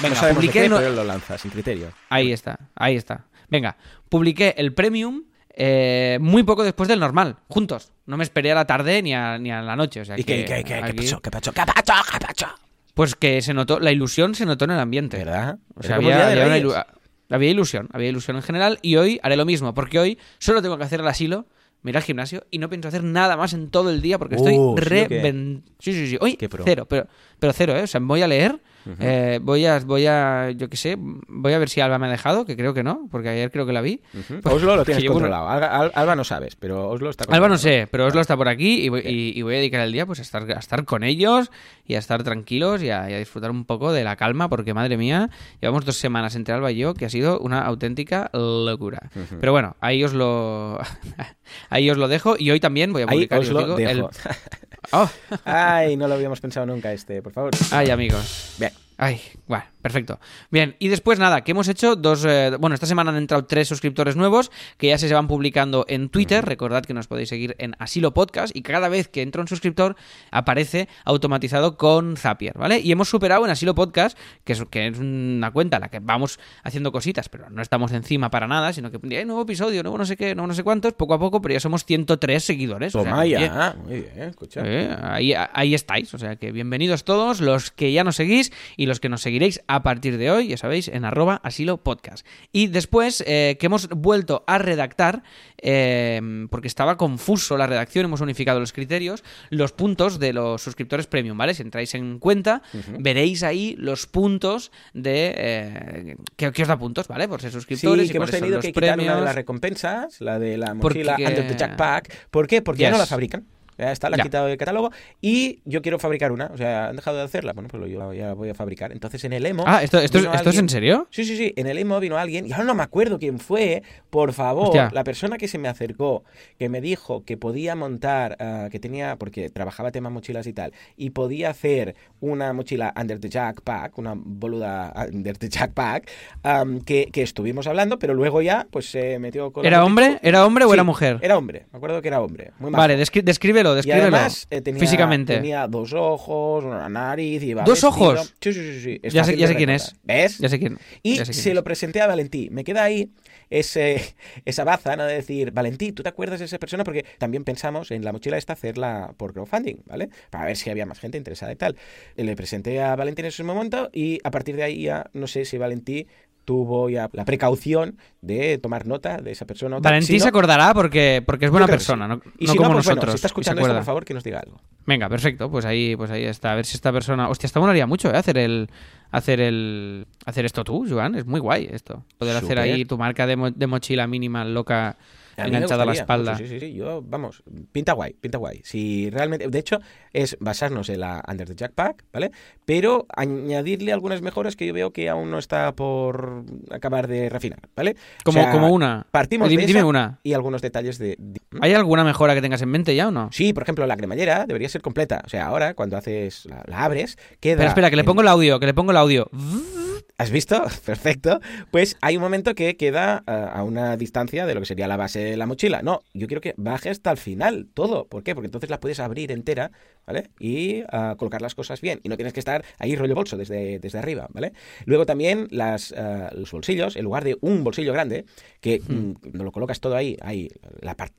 Venga, no publiqué... qué, no- pero él lo lanza, sin criterio. Ahí está, ahí está. Venga, publiqué el premium eh, muy poco después del normal, juntos. No me esperé a la tarde ni a, ni a la noche. O sea ¿Y que qué, qué, qué, qué pasó? ¿Qué pasó? ¿Qué pasó? ¿Qué pasó? Pues que se notó, la ilusión se notó en el ambiente. ¿Verdad? O sea, había, una ilu- había ilusión, había ilusión en general y hoy haré lo mismo, porque hoy solo tengo que hacer el asilo, me iré al gimnasio y no pienso hacer nada más en todo el día porque estoy Uh, ¿sí o qué? reven- Sí, sí, sí. Hoy Qué pro. cero, pero, pero cero, ¿eh? O sea, voy a leer, eh, voy a, voy a, yo qué sé, voy a ver si Alba me ha dejado, que creo que no, porque ayer creo que la vi. Ujú. Oslo lo tienes controlado. Alba, Al- Alba no sabes, pero Oslo está Alba no sé, pero Oslo está por aquí y voy, y- y voy a dedicar el día pues a estar, a estar con ellos y a estar tranquilos y a, y a disfrutar un poco de la calma porque madre mía, llevamos dos semanas entre Alba y yo que ha sido una auténtica locura. Pero bueno, ahí os lo ahí os lo dejo y hoy también voy a Ahí publicar os os lo digo, dejo. el- Oh. Ay, no lo habíamos pensado nunca este, por favor. Ay, amigos. Bien. Ay, bueno, perfecto. Bien, y después nada, que hemos hecho dos... eh, bueno, esta semana han entrado tres suscriptores nuevos que ya se van publicando en Twitter. Recordad que nos podéis seguir en Asilo Podcast y cada vez que entra un suscriptor aparece automatizado con Zapier, ¿vale? Y hemos superado en Asilo Podcast, que es, que es una cuenta en la que vamos haciendo cositas, pero no estamos encima para nada, sino que hay nuevo episodio, nuevo no sé qué, nuevo no sé cuántos, poco a poco, pero ya somos 103 seguidores. o sea, Toma. Muy bien, escucha. eh, ahí, ahí estáis, o sea que bienvenidos todos los que ya nos seguís y los que nos seguiréis a partir de hoy, ya sabéis, en arroba asilo podcast. Y después eh, que hemos vuelto a redactar, eh, porque estaba confuso la redacción, hemos unificado los criterios, los puntos de los suscriptores premium, ¿vale? Si entráis en cuenta, veréis ahí los puntos de... Eh, que, que os da puntos, ¿vale? Por ser suscriptores Sí, y que hemos cuáles son tenido que quitar una de premios. las recompensas, la de la Porque- mochila Under the Jackpack. ¿Por qué? Porque ya no la fabrican. Ya está, la Ya. quitado del catálogo y yo quiero fabricar una. O sea, han dejado de hacerla. Bueno, pues lo- yo ya voy a fabricar. Entonces en el emo. Ah, ¿esto, esto, ¿esto es en serio? Sí, sí, sí. En el emo vino alguien, y ahora no me acuerdo quién fue. Por favor, Hostia. la persona que se me acercó, que me dijo que podía montar, ah, que tenía, porque trabajaba tema mochilas y tal, y podía hacer una mochila Under the Jackpack, una boluda Under the Jackpack, am, que, que estuvimos hablando, pero luego ya, pues se metió con. la ¿Era hombre? ¿Era hombre o Sí, era mujer? Era hombre. Me acuerdo que era hombre. Muy. Vale, descri- descríbelo, Y descríbelo. además eh, tenía, físicamente. tenía dos ojos, una nariz, iba ¿Dos vestido. ojos? Sí, sí, sí. sí. Es Ya sé- ya quién es. ¿Ves? Ya sé quién. Y ya sé quién se es. lo presenté a Valentí. Me queda ahí ese, esa baza, ¿no? De decir, Valentí, ¿tú te acuerdas de esa persona? Porque también pensamos en la mochila esta hacerla por crowdfunding, ¿vale? Para ver si había más gente interesada y tal. Le presenté a Valentí en ese momento y a partir de ahí ya no sé si Valentí tuvo ya la precaución de tomar nota de esa persona. o tal. Valentín Si no- se acordará porque, porque es buena persona, sí. no, Y no si como no, pues bueno, nosotros. si está escuchando esto, por favor, que nos diga algo. Venga, perfecto, pues ahí, pues ahí está. A ver si esta persona. Hostia, esto molaría mucho, ¿eh? Hacer el. Hacer el. Hacer esto tú, Joan. Es muy guay esto. Poder hacer ahí tu marca de, mo- de mochila mínima loca enganchada a la espalda. mucho, sí, sí, sí. Yo, vamos, pinta guay, pinta guay. Si realmente, de hecho, es basarnos en la Under the Jackpack, ¿vale? Pero añadirle algunas mejoras que yo veo que aún no está por acabar de refinar, ¿vale? O Como, sea, como una. Partimos dime, de dime esa una. y algunos detalles de... de- ¿Hay alguna mejora que tengas en mente ya o no? Sí, por ejemplo, la cremallera debería ser completa. O sea, ahora, cuando haces la, la abres, queda... Espera, espera, que le pongo el audio, que le pongo el audio. ¿Has visto? Perfecto. Pues hay un momento que queda ah, a una distancia de lo que sería la base de la mochila. No, yo quiero que baje hasta el final todo. ¿Por qué? Porque entonces la puedes abrir entera, ¿vale? Y ah, colocar las cosas bien. Y no tienes que estar ahí rollo bolso desde, desde arriba, ¿vale? Luego también las, ah, los bolsillos, en lugar de un bolsillo grande, que mm, no lo colocas todo ahí, hay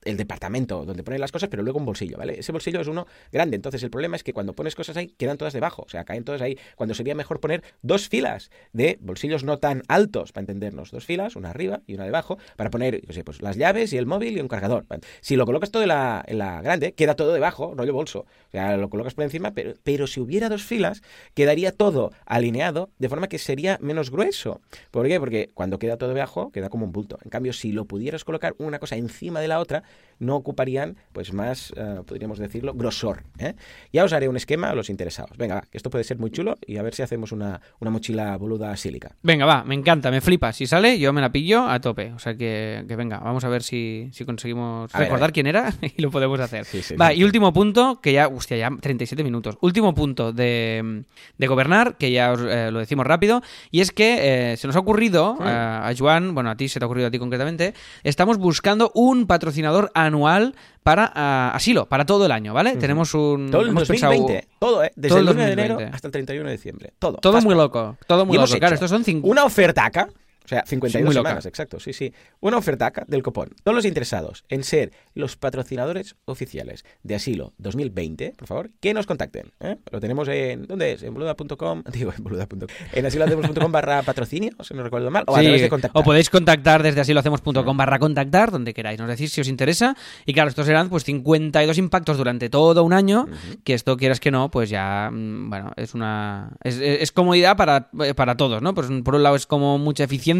el departamento donde pones las cosas, pero luego un bolsillo, ¿vale? Ese bolsillo es uno grande. Entonces el problema es que cuando pones cosas ahí, quedan todas debajo. O sea, caen todas ahí. Cuando sería mejor poner dos filas de bolsillos no tan altos, para entendernos. Dos filas, una arriba y una debajo, para poner, yo sé, pues las llaves y el móvil y un cargador. Si lo colocas todo en la, en la grande, queda todo debajo, rollo bolso. O sea, lo colocas por encima, pero, pero si hubiera dos filas, quedaría todo alineado de forma que sería menos grueso. ¿Por qué? Porque cuando queda todo debajo, queda como un bulto. En cambio, si lo pudieras colocar una cosa encima de la otra, no ocuparían, pues más, eh, podríamos decirlo, grosor. ¿eh? Ya os haré un esquema a los interesados. Venga, va, que esto puede ser muy chulo y a ver si hacemos una, una mochila boluda sílica. Venga, va, me encanta, me flipa. Si sale, yo me la pillo a tope. O sea que, que venga, vamos a ver si, si conseguimos A recordar ver. quién era y lo podemos hacer. Sí, sí, va, sí, y último punto, que ya, hostia, ya 37 minutos. Último punto de, de gobernar, que ya os eh, lo decimos rápido, y es que eh, se nos ha ocurrido, Sí. eh, a Joan, bueno, a ti se te ha ocurrido a ti concretamente, estamos buscando un patrocinador anual para ah, asilo, para todo el año, ¿vale? Tenemos un... Todo el hemos pensado- 2020, todo, ¿eh? Desde todo el el 1 de enero 2020. hasta el 31 de diciembre. Todo. Todo muy loco, todo muy Y loco. Claro, estos son 50... Una ofertaca, o sea, 52 muy loca. semanas, exacto, sí, sí. Una ofertaca del copón. Todos los interesados en ser los patrocinadores oficiales de Asilo 2020, por favor, que nos contacten. ¿eh? Lo tenemos en, ¿dónde es? En boluda.com, digo, en boluda.com, en asilohacemos.com barra patrocinio, si no recuerdo mal, o a Sí, través de contactar. o podéis contactar desde asilohacemos.com barra contactar, donde queráis, nos decís si os interesa. Y claro, estos serán pues 52 impactos durante todo un año, que esto quieras que no, pues ya, mm, bueno, es una... Es, es comodidad para, eh, para todos, ¿no? Pues por un lado es como mucha eficiencia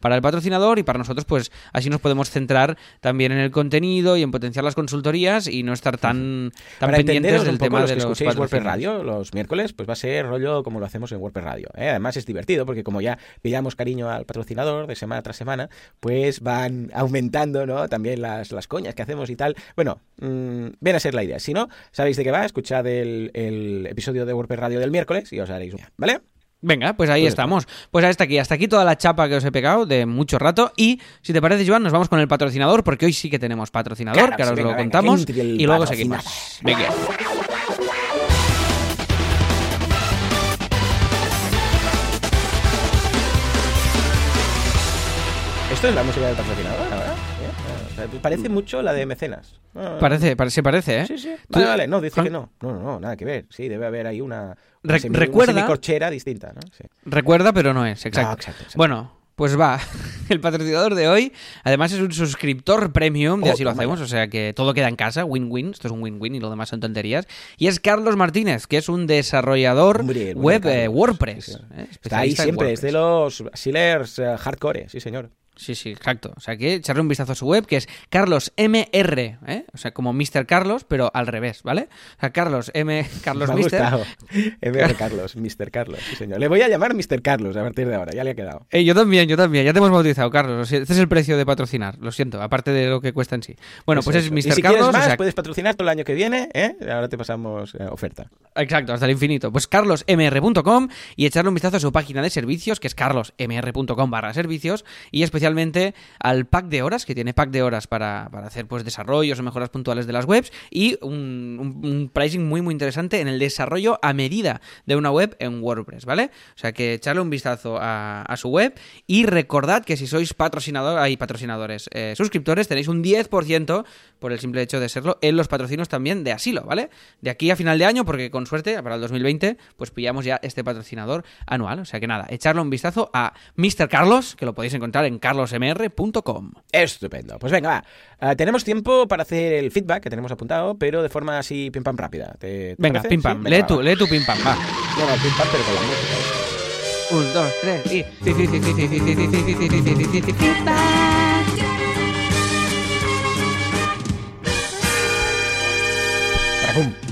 para el patrocinador y para nosotros, pues así nos podemos centrar también en el contenido y en potenciar las consultorías y no estar tan, tan Para pendientes del tema los de que los WordPress. Radio los miércoles, pues va a ser rollo como lo hacemos en WordPress Radio. ¿eh? Además es divertido porque como ya pillamos cariño al patrocinador de semana tras semana, pues van aumentando ¿no? también las, las coñas que hacemos y tal. Bueno, mm, ven a ser la idea. Si no, sabéis de qué va, escuchad el, el episodio de WordPress Radio del miércoles y os haréis un... ¿Vale? Venga, pues ahí Pues estamos. Pues hasta aquí, hasta aquí toda la chapa que os he pegado de mucho rato. Y si te parece, Joan, nos vamos con el patrocinador, porque hoy sí que tenemos patrocinador, Claro, que ahora sí, os lo venga, contamos. Y luego seguimos. Venga. Esto es la música del patrocinador, Parece mucho la de Mecenas. Ah, Parece, pare- se parece, ¿eh? Sí, sí. Tú- Vale, vale. No, dice que no. No, no, no, nada que ver. Sí, debe haber ahí una, Re- una, semi- recuerda- una semicorchera distinta, ¿no? Sí. Recuerda, pero no es, exacto. No, exacto, exacto. Bueno, pues va. El patrocinador de hoy, además es un suscriptor premium, de Oh, así lo toma hacemos, o sea que todo queda en casa, win-win, esto es un win-win y lo demás son tonterías. Y es Carlos Martínez, que es un desarrollador Hombre, web eh. WordPress. Sí, sí. eh, Está ahí siempre, es de los sealers eh, hardcore, sí, señor. Sí, sí, exacto. O sea que echarle un vistazo a su web, que es Carlos MR, ¿eh? o sea, como Mr. Carlos, pero al revés, ¿vale? O sea, Carlos M. Carlos Me ha gustado. MR Carlos, Mr. Carlos, sí, señor. Le voy a llamar Mr. Carlos a partir de ahora, ya le ha quedado. Eh, yo también, yo también. Ya te hemos bautizado, Carlos. Este es el precio de patrocinar, lo siento, aparte de lo que cuesta en sí. Bueno, Eso, pues es eso. Mr. Y si Carlos. quieres o más, sea, puedes patrocinar todo el año que viene, ¿eh? Ahora te pasamos eh, oferta. Exacto, hasta el infinito. Pues carlosmr.com y echarle un vistazo a su página de servicios, que es carlosmr.com barra servicios, y especialmente al pack de horas, que tiene pack de horas para, para hacer pues desarrollos o mejoras puntuales de las webs, y un, pricing muy muy interesante en el desarrollo a medida de una web en WordPress, ¿vale? O sea que echarle un vistazo a, su web y recordad que si sois patrocinador, hay patrocinadores, eh, suscriptores, tenéis un 10% por el simple hecho de serlo en los patrocinios también de asilo, ¿vale? De aquí a final de año, porque con suerte, para el 2020, pues pillamos ya este patrocinador anual. O sea que nada, echarle un vistazo a Mr. Carlos, que lo podéis encontrar en carlosmr.com. Estupendo. Pues venga, va. Ah, tenemos tiempo para hacer el feedback que tenemos apuntado, pero de forma así pim pam rápida. ¿Te, te Venga, parece? pim Sí, pam, venga, lee va, lee tu pim pam, va. No, no, pim pam, pero con la música. Un, dos, tres y... Parapum.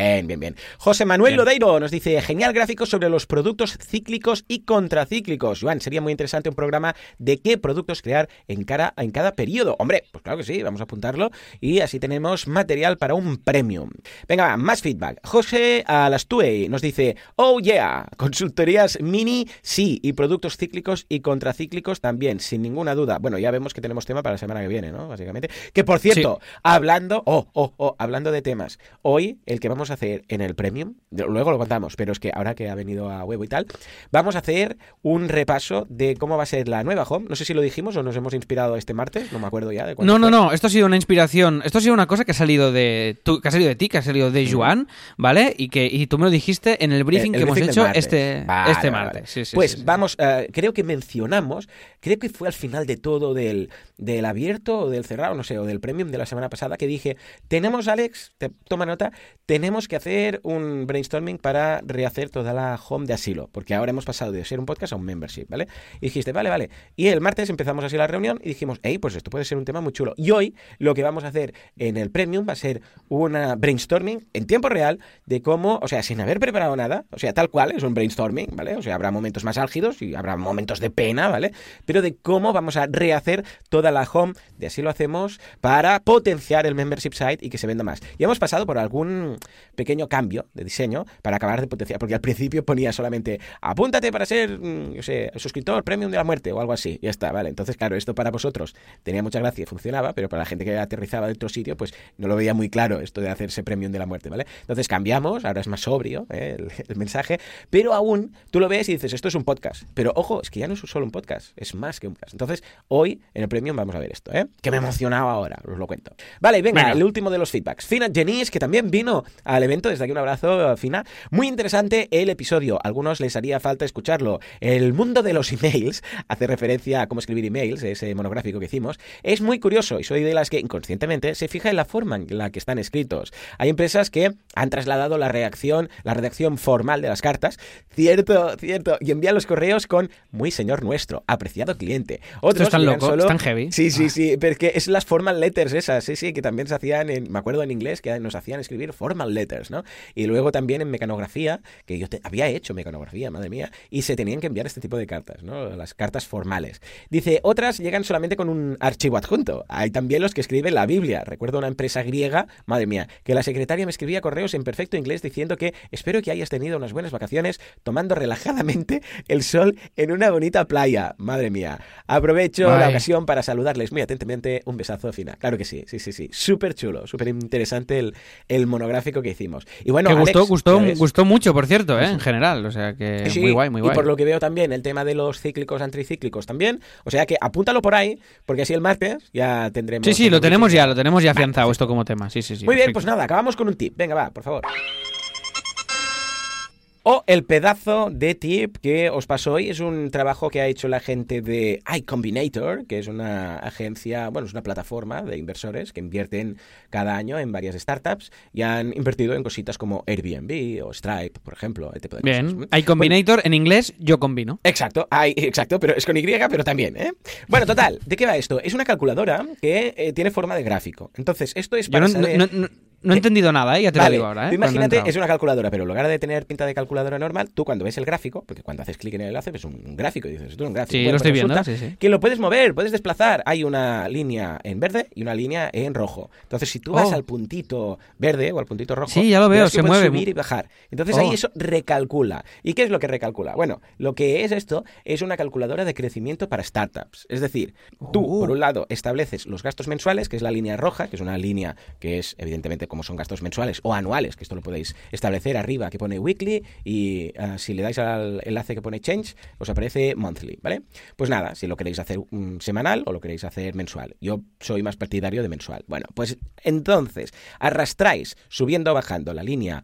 Bien, bien, bien. José Manuel Bien. Lodeiro nos dice, genial gráfico sobre los productos cíclicos y contracíclicos. Joan, sería muy interesante un programa de qué productos crear en, cara, en cada periodo. Hombre, pues claro que sí, vamos a apuntarlo y así tenemos material para un premium. Venga, va, más feedback. José Alastue nos dice, oh yeah, consultorías mini sí y productos cíclicos y contracíclicos también, sin ninguna duda. Bueno, ya vemos que tenemos tema para la semana que viene, ¿no? Básicamente. Que por cierto, hablando, oh, oh, oh, hablando de temas, hoy el que vamos a hacer en el Premium, luego lo contamos, pero es que ahora que ha venido a huevo y tal, vamos a hacer un repaso de cómo va a ser la nueva home. No sé si lo dijimos o nos hemos inspirado este martes, no me acuerdo ya de No, no, fue. no, esto ha sido una inspiración, esto ha sido una cosa que ha salido de tú- que ha salido de ti, que ha salido de Joan, ¿vale? Y que y tú me lo dijiste en el briefing El- el que hemos briefing hecho martes. este, Vale, este martes. vale. Sí, sí, pues sí, vamos, eh, creo que mencionamos, creo que fue al final de todo del, del abierto o del cerrado, no sé, o del premium de la semana pasada, que dije, tenemos, Alex, te- toma nota, tenemos que hacer un brainstorming para rehacer toda la home de asilo, porque ahora hemos pasado de ser un podcast a un membership, ¿vale? Y dijiste, vale, vale. Y el martes empezamos así la reunión y dijimos, hey, pues esto puede ser un tema muy chulo. Y hoy lo que vamos a hacer en el premium va a ser una brainstorming en tiempo real de cómo, o sea, sin haber preparado nada, o sea, tal cual, es un brainstorming, ¿vale? O sea, habrá momentos más álgidos y habrá momentos de pena, ¿vale? Pero de cómo vamos a rehacer toda la home, de así lo hacemos, para potenciar el membership site y que se venda más. Y hemos pasado por algún pequeño cambio de diseño para acabar de potenciar, porque al principio ponía solamente apúntate para ser, mm, yo sé, suscriptor premium de la muerte o algo así, y ya está, ¿vale? Entonces, claro, esto para vosotros tenía mucha gracia y funcionaba, pero para la gente que aterrizaba de otro sitio, pues no lo veía muy claro esto de hacerse premium de la muerte, ¿vale? Entonces cambiamos, ahora es más sobrio ¿eh? el, el mensaje, pero aún tú lo ves y dices, esto es un podcast. Pero ojo, es que ya no es solo un podcast, es más que un podcast. Entonces, hoy en el premium vamos a ver esto, ¿eh? Que me emocionaba ahora, os lo cuento. Vale, venga, Venga. el último de los feedbacks. Fina Jenice, que también vino al evento. Desde aquí un abrazo final. Muy interesante el episodio. A algunos les haría falta escucharlo. El mundo de los emails hace referencia a cómo escribir emails, ese monográfico que hicimos. Es muy curioso y soy de las que inconscientemente se fija en la forma en la que están escritos. Hay empresas que han trasladado la reacción, la redacción formal de las cartas, cierto, cierto, y envían los correos con muy señor nuestro, apreciado cliente. Otros están locos, solo- están heavy. Sí, sí, sí, pero es que es las formal letters esas, sí, sí, que también se hacían en, me acuerdo en inglés que nos hacían escribir formal letters, ¿no? Y luego también en mecanografía, que yo te- había hecho mecanografía, madre mía, y se tenían que enviar este tipo de cartas, ¿no? Las cartas formales. Dice, otras llegan solamente con un archivo adjunto. Hay también los que escriben la Biblia. Recuerdo una empresa griega, madre mía, que la secretaria me escribía correos en perfecto inglés diciendo que espero que hayas tenido unas buenas vacaciones tomando relajadamente el sol en una bonita playa. Madre mía. Aprovecho la ocasión para saludarles muy atentamente. Un besazo final. Claro que sí, sí, sí, sí. Súper chulo, súper interesante el, el monográfico que hicimos. Y bueno, que Alex, gustó, gustó, gustó mucho, por cierto, ¿eh? en general. O sea que Sí, muy guay, muy guay. Y por lo que veo también, el tema de los cíclicos, antricíclicos también. O sea que apúntalo por ahí, porque así el martes ya tendremos. Sí, sí, lo tenemos ya, lo tenemos ya Vale, afianzado esto como tema. Sí, sí, sí. Muy bien, pues nada, acabamos con un tip. Venga, va, por favor. O el pedazo de tip que os paso hoy es un trabajo que ha hecho la gente de iCombinator, que es una agencia, bueno, es una plataforma de inversores que invierten cada año en varias startups y han invertido en cositas como Airbnb o Stripe, por ejemplo. este tipo de Bien. cosas. Hay Combinator, en inglés, yo combino. Exacto, hay, exacto, pero es con Y, pero también, ¿eh? Bueno, total, ¿de qué va esto? Es una calculadora que eh, tiene forma de gráfico. Entonces, esto es Yo para no, no- saber... no- no- no he entendido nada, ¿eh? ya te Vale, lo digo ahora. ¿eh? imagínate, es una calculadora, pero en lugar de tener pinta de calculadora normal, tú cuando ves el gráfico, porque cuando haces clic en el enlace ves un, gráfico y dices, esto es un gráfico. Sí, Bueno, lo estoy pues viendo, sí, sí. Que lo puedes mover, puedes desplazar. Hay una línea en verde y una línea en rojo. Entonces, si tú vas Oh. al puntito verde o al puntito rojo, Sí, ya lo veo, se puedes mueve. subir y bajar. Entonces Oh. ahí eso recalcula. ¿Y qué es lo que recalcula? Bueno, lo que es esto es una calculadora de crecimiento para startups. Es decir, tú, Oh. por un lado, estableces los gastos mensuales, que es la línea roja, que es una línea que es, evidentemente, como son gastos mensuales o anuales, que esto lo podéis establecer arriba, que pone weekly, y ah, si le dais al enlace que pone change, os aparece monthly, ¿vale? Pues nada, si lo queréis hacer mm, semanal o lo queréis hacer mensual. Yo soy más partidario de mensual. Bueno, pues entonces arrastráis subiendo o bajando la línea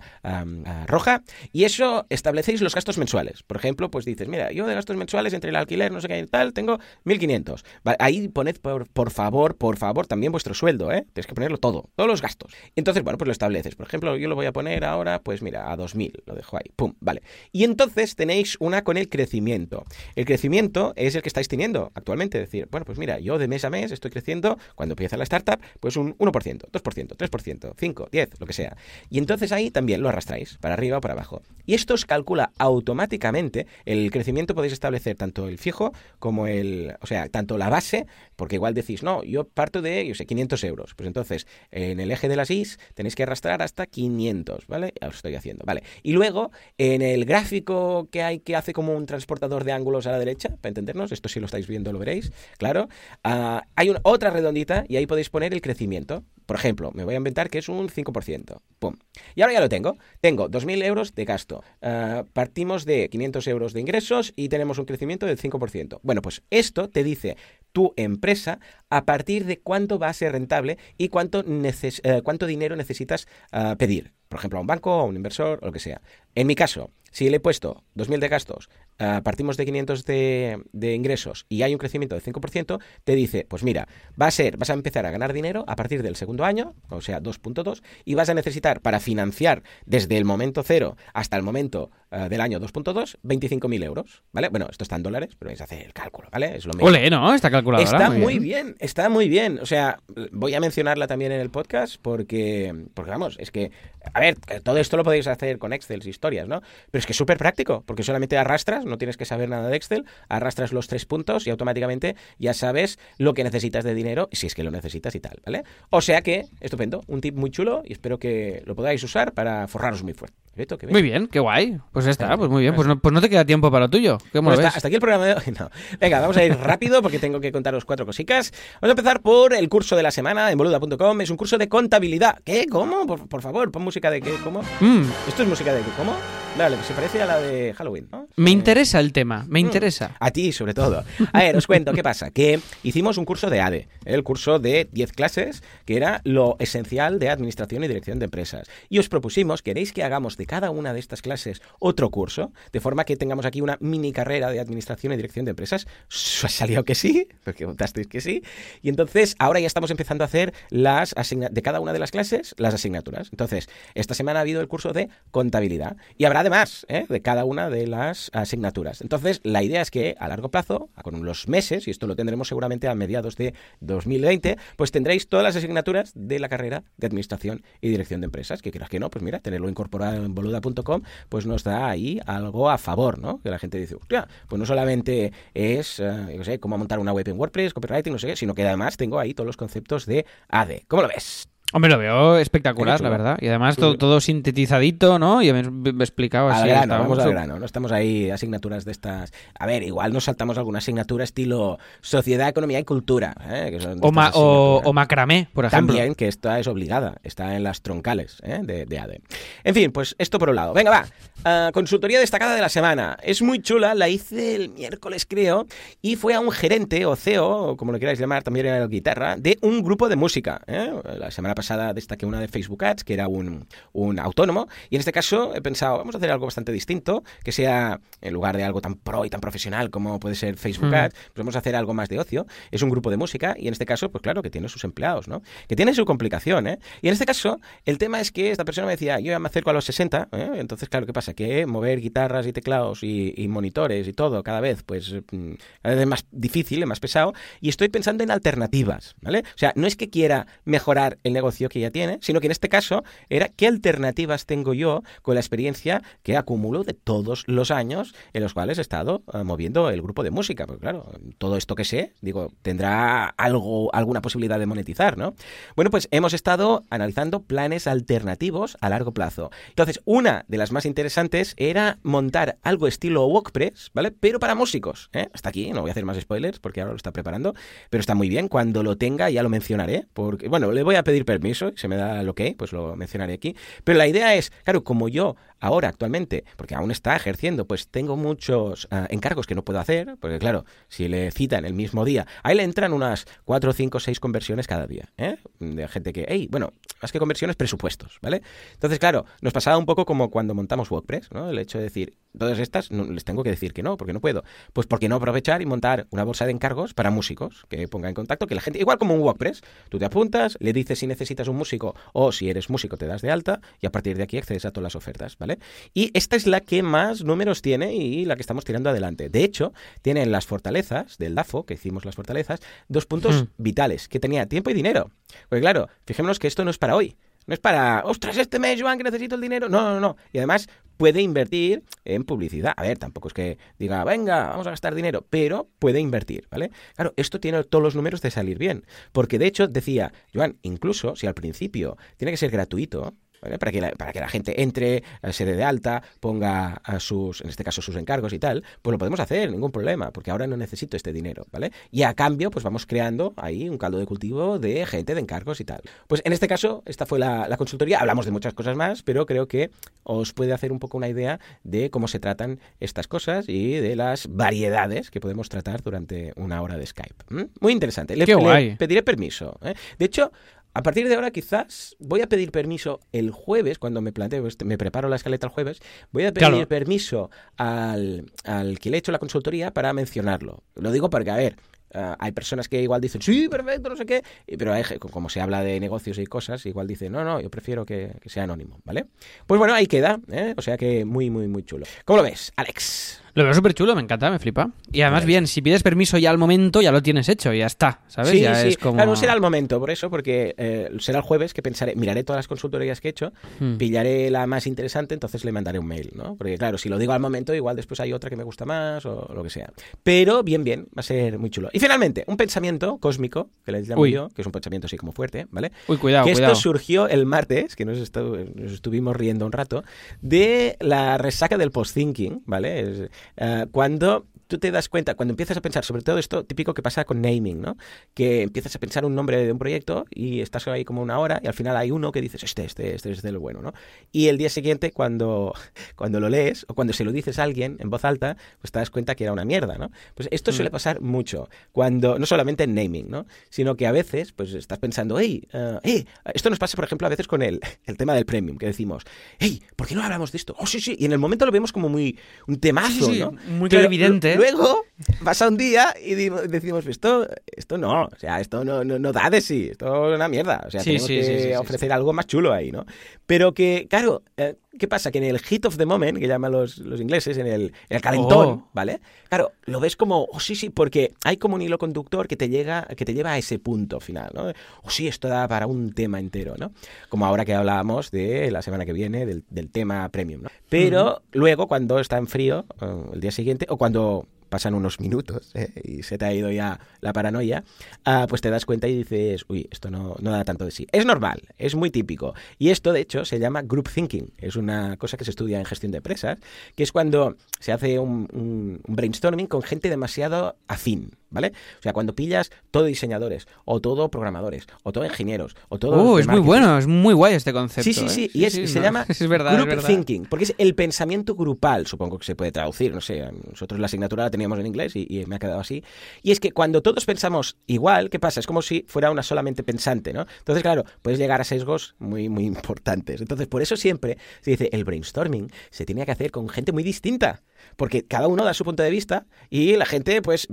roja y eso establecéis los gastos mensuales. Por ejemplo, pues dices, mira, yo de gastos mensuales entre el alquiler, no sé qué y tal, tengo 1.500. Va- Ahí poned, por, por favor, por favor, también vuestro sueldo, ¿eh? Tenéis que ponerlo todo, todos los gastos. Entonces, bueno, pues lo estableces. Por ejemplo, yo lo voy a poner ahora, pues mira, a 2.000, lo dejo ahí, pum, vale. Y entonces tenéis una con el crecimiento. El crecimiento es el que estáis teniendo actualmente. Es decir, bueno, pues mira, yo de mes a mes estoy creciendo, cuando empieza la startup, pues un 1%, 2%, 3%, 5, 10, lo que sea. Y entonces ahí también lo arrastráis, para arriba o para abajo. Y esto os calcula automáticamente el crecimiento, podéis establecer tanto el fijo como el, o sea, tanto la base, porque igual decís, no, yo parto de, yo sé, 500 euros. Pues entonces, en el eje de las Is tenéis que arrastrar hasta 500, ¿vale? Ya os estoy haciendo, ¿vale? Y luego, en el gráfico que hay que hace como un transportador de ángulos a la derecha, para entendernos, esto si lo estáis viendo lo veréis, claro, ah, hay otra redondita y ahí podéis poner el crecimiento. Por ejemplo, me voy a inventar que es un 5%. ¡Pum! Y ahora ya lo tengo. Tengo 2.000 euros de gasto. Ah, partimos de 500 euros de ingresos y tenemos un crecimiento del 5%. Bueno, pues esto te dice tu empresa a partir de cuánto va a ser rentable y cuánto, neces- eh, cuánto dinero necesitas ah, pedir. Por ejemplo, a un banco, a un inversor o lo que sea. En mi caso, si le he puesto 2.000 de gastos, ah, partimos de 500 de, de ingresos y hay un crecimiento del 5%, te dice, pues mira, va a ser, vas a empezar a ganar dinero a partir del segundo año, o sea, 2.2, y vas a necesitar para financiar desde el momento cero hasta el momento ah, del año 2.2, 25.000 euros, ¿vale? Bueno, esto está en dólares, pero vais a hacer el cálculo, ¿vale? Es lo mismo. Ole, ¿no? Esta calculadora. Está muy bien. está muy bien. O sea, voy a mencionarla también en el podcast porque, porque vamos, es que, a ver, todo esto lo podéis hacer con Excel historias, ¿no? Pero es que es súper práctico, porque solamente arrastras, no tienes que saber nada de Excel, arrastras los tres puntos y automáticamente ya sabes lo que necesitas de dinero, si es que lo necesitas y tal, ¿vale? O sea que, estupendo, un tip muy chulo y espero que lo podáis usar para forraros muy fuerte. ¿Beto, qué ves? Muy bien, qué guay. Pues está, pues muy bien. Pues no, pues no te queda tiempo para lo tuyo. ¿Cómo Bueno, hasta, aquí el programa de hoy. No. Venga, vamos a ir rápido porque tengo que contaros cuatro cositas. Vamos a empezar por el curso de la semana en boluda.com. Es un curso de contabilidad. ¿Qué? ¿Cómo? Por, por favor, pon música de qué, ¿cómo? Mm, ¿Esto es música de qué, cómo? Vale, se parece a la de Halloween, ¿no? Me Eh, interesa el tema, me Mm. interesa. A ti, sobre todo. A ver, os cuento, ¿qué pasa? Que hicimos un curso de ADE, el curso de 10 clases, que era lo esencial de administración y dirección de empresas. Y os propusimos, ¿queréis que hagamos de cada una de estas clases otro curso? De forma que tengamos aquí una mini carrera de administración y dirección de empresas. ¿Os ha salido que sí? Porque votasteis que sí. Y entonces, ahora ya estamos empezando a hacer las de cada una de las clases, las asignaturas. Entonces, esta semana ha habido el curso de contabilidad. Y habrá además ¿eh? de cada una de las asignaturas. Entonces, la idea es que a largo plazo, con los meses, y esto lo tendremos seguramente a mediados de 2020, pues tendréis todas las asignaturas de la carrera de Administración y Dirección de Empresas. Que quieras que no, pues mira, tenerlo incorporado en boluda.com, pues nos da ahí algo a favor, ¿no? Que la gente dice, hostia, pues no solamente es, qué sé, cómo montar una web en WordPress, copywriting, no sé qué, sino que además tengo ahí todos los conceptos de AD. ¿Cómo lo ves? Hombre, lo veo espectacular, la verdad. Y además todo, todo sintetizadito, ¿no? Y me he explicado así. Al grano, está vamos al mucho- grano. No estamos ahí asignaturas de estas. A ver, igual nos saltamos alguna asignatura estilo sociedad, economía y cultura. ¿eh? que son de O, ma- estas o, asignaturas. o macramé, por ejemplo. También, que esta es obligada, está en las troncales ¿eh? de, de ADE. En fin, pues esto por un lado. Venga, va. Ah, consultoría destacada de la semana. Es muy chula, la hice el miércoles, creo, y fue a un gerente o CEO, o como lo queráis llamar, también era guitarra, de un grupo de música. ¿eh? La semana pasada destaqué una de Facebook Ads, que era un, un autónomo, y en este caso he pensado, vamos a hacer algo bastante distinto, que sea, en lugar de algo tan pro y tan profesional como puede ser Facebook Mm. Ads, pues vamos a hacer algo más de ocio. Es un grupo de música, y en este caso, pues claro, que tiene sus empleados, ¿no? Que tiene su complicación, ¿eh? Y en este caso, el tema es que esta persona me decía, yo ya me acerco a los 60, ¿eh? entonces, claro, ¿qué pasa? Que mover guitarras y teclados y, y monitores y todo cada vez, pues, mm, cada vez es más difícil, es más pesado, y estoy pensando en alternativas, ¿vale? O sea, no es que quiera mejorar el negocio que ya tiene, sino que en este caso era qué alternativas tengo yo con la experiencia que acumulo de todos los años en los cuales he estado eh, moviendo el grupo de música. Porque claro, todo esto que sé, digo, tendrá algo, alguna posibilidad de monetizar, ¿no? Bueno, pues hemos estado analizando planes alternativos a largo plazo. Entonces, una de las más interesantes era montar algo estilo WordPress, ¿vale? Pero para músicos, ¿eh? Hasta aquí, no voy a hacer más spoilers porque ahora lo está preparando, pero está muy bien. Cuando lo tenga ya lo mencionaré, porque, bueno, le voy a pedir permiso, y se me da el ok, pues lo mencionaré aquí. Pero la idea es, claro, como yo ahora actualmente, porque aún está ejerciendo, pues tengo muchos ah, encargos que no puedo hacer, porque claro, si le citan el mismo día, ahí le entran unas 4, 5, 6 conversiones cada día, ¿eh? De gente que, hey, bueno, más que conversiones, presupuestos, ¿vale? Entonces, claro, nos pasaba un poco como cuando montamos WordPress, ¿no? El hecho de decir, todas estas no, les tengo que decir que no, porque no puedo. Pues ¿por qué no aprovechar y montar una bolsa de encargos para músicos que ponga en contacto, que la gente, igual como un WordPress, tú te apuntas, le dices si necesitas un músico o si eres músico te das de alta y a partir de aquí accedes a todas las ofertas, ¿vale? Y esta es la que más números tiene y la que estamos tirando adelante. De hecho, tienen las fortalezas del DAFO, que hicimos las fortalezas, dos puntos Hmm. vitales, que tenía tiempo y dinero. Porque claro, fijémonos que esto no es para hoy. No es para, ostras, este mes, Joan, que necesito el dinero. No, no, no. Y además puede invertir en publicidad. A ver, tampoco es que diga, venga, vamos a gastar dinero, pero puede invertir, ¿vale? Claro, esto tiene todos los números de salir bien. Porque de hecho decía, Joan, incluso si al principio tiene que ser gratuito, ¿vale? Para que, la, para que la gente entre, eh, se dé de alta, ponga a sus, en este caso, sus encargos y tal, pues lo podemos hacer, ningún problema, porque ahora no necesito este dinero, ¿vale? Y a cambio, pues vamos creando ahí un caldo de cultivo de gente, de encargos y tal. Pues en este caso, esta fue la, la consultoría, hablamos de muchas cosas más, pero creo que os puede hacer un poco una idea de cómo se tratan estas cosas y de las variedades que podemos tratar durante una hora de Skype. ¿Mm? Muy interesante. Le, Qué le pediré permiso. ¿eh? De hecho, a partir de ahora quizás voy a pedir permiso el jueves, cuando me planteo, este- me preparo la escaleta el jueves, voy a pedir Claro. permiso al, al que le he hecho la consultoría para mencionarlo. Lo digo porque, a ver, ah, hay personas que igual dicen, sí, perfecto, no sé qué, pero hay, como se habla de negocios y cosas, igual dicen, no, no, yo prefiero que, que sea anónimo, ¿vale? Pues bueno, ahí queda, ¿eh? o sea que muy, muy, muy chulo. ¿Cómo lo ves, Alex? Lo veo súper chulo, me encanta, me flipa. Y además, bien, si pides permiso ya al momento, ya lo tienes hecho, ya está, ¿sabes? Sí, ya sí. es como... Claro, no será el momento, por eso, porque eh, será el jueves que pensaré, miraré todas las consultorías que he hecho, Hmm. pillaré la más interesante, entonces le mandaré un mail, ¿no? Porque claro, si lo digo al momento, igual después hay otra que me gusta más o lo que sea. Pero bien, bien, va a ser muy chulo. Y finalmente, un pensamiento cósmico, que les llamo Uy. yo, que es un pensamiento así como fuerte, ¿vale? Uy, cuidado, que cuidado. esto surgió el martes, que nos, estu- nos estuvimos riendo un rato, de la resaca del post-thinking, ¿vale? Es, eh, cuando tú te das cuenta, cuando empiezas a pensar, sobre todo esto típico que pasa con naming, ¿no? Que empiezas a pensar un nombre de un proyecto y estás ahí como una hora y al final hay uno que dices, este, este, este es de lo bueno, ¿no? Y el día siguiente, cuando, cuando lo lees o cuando se lo dices a alguien en voz alta, pues te das cuenta que era una mierda, ¿no? Pues esto suele pasar mucho, cuando, no solamente en naming, ¿no? Sino que a veces, pues estás pensando, hey, eh, hey, esto nos pasa, por ejemplo, a veces con el, el tema del premium, que decimos, hey, ¿por qué no hablamos de esto? Oh, sí, sí, y en el momento lo vemos como muy, un temazo, Sí, sí, ¿no? muy clarividente. ¿Eh? Luego pasa un día y decimos, esto, esto no, o sea, esto no, no, no da de sí, esto es una mierda. O sea, Sí, tenemos sí, que sí, ofrecer algo más chulo ahí, ¿no? Pero que, claro, eh, ¿qué pasa? Que en el hit of the moment, que llaman los, los ingleses, en el, en el calentón, Oh. ¿vale? Claro, lo ves como, oh sí, sí, porque hay como un hilo conductor que te llega, que te lleva a ese punto final, ¿no? Oh sí, esto da para un tema entero, ¿no? Como ahora que hablábamos de la semana que viene del, del tema premium, ¿no? Pero luego, cuando está en frío, eh, el día siguiente, o cuando pasan unos minutos ¿eh? y se te ha ido ya la paranoia, ah, pues te das cuenta y dices, uy, esto no, no da tanto de sí. Es normal, es muy típico. Y esto, de hecho, se llama group thinking. Es una cosa que se estudia en gestión de empresas, que es cuando se hace un, brainstorming con gente demasiado afín, ¿vale? O sea, cuando pillas todo diseñadores, o todo programadores, o todo ingenieros, o todo... Uh, es muy bueno, es muy guay este concepto. Sí, sí, ¿eh? sí, y es- se no, llama Es verdad, es Group verdad. Thinking, porque es el pensamiento grupal, supongo que se puede traducir, no sé, nosotros la asignatura la teníamos en inglés y, y me ha quedado así. Y es que cuando todos pensamos igual, ¿qué pasa? Es como si fuera una solamente pensante, ¿no? Entonces, claro, puedes llegar a sesgos muy, muy importantes. Entonces, por eso siempre se dice, el brainstorming se tiene que hacer con gente muy distinta, porque cada uno da su punto de vista y la gente, pues,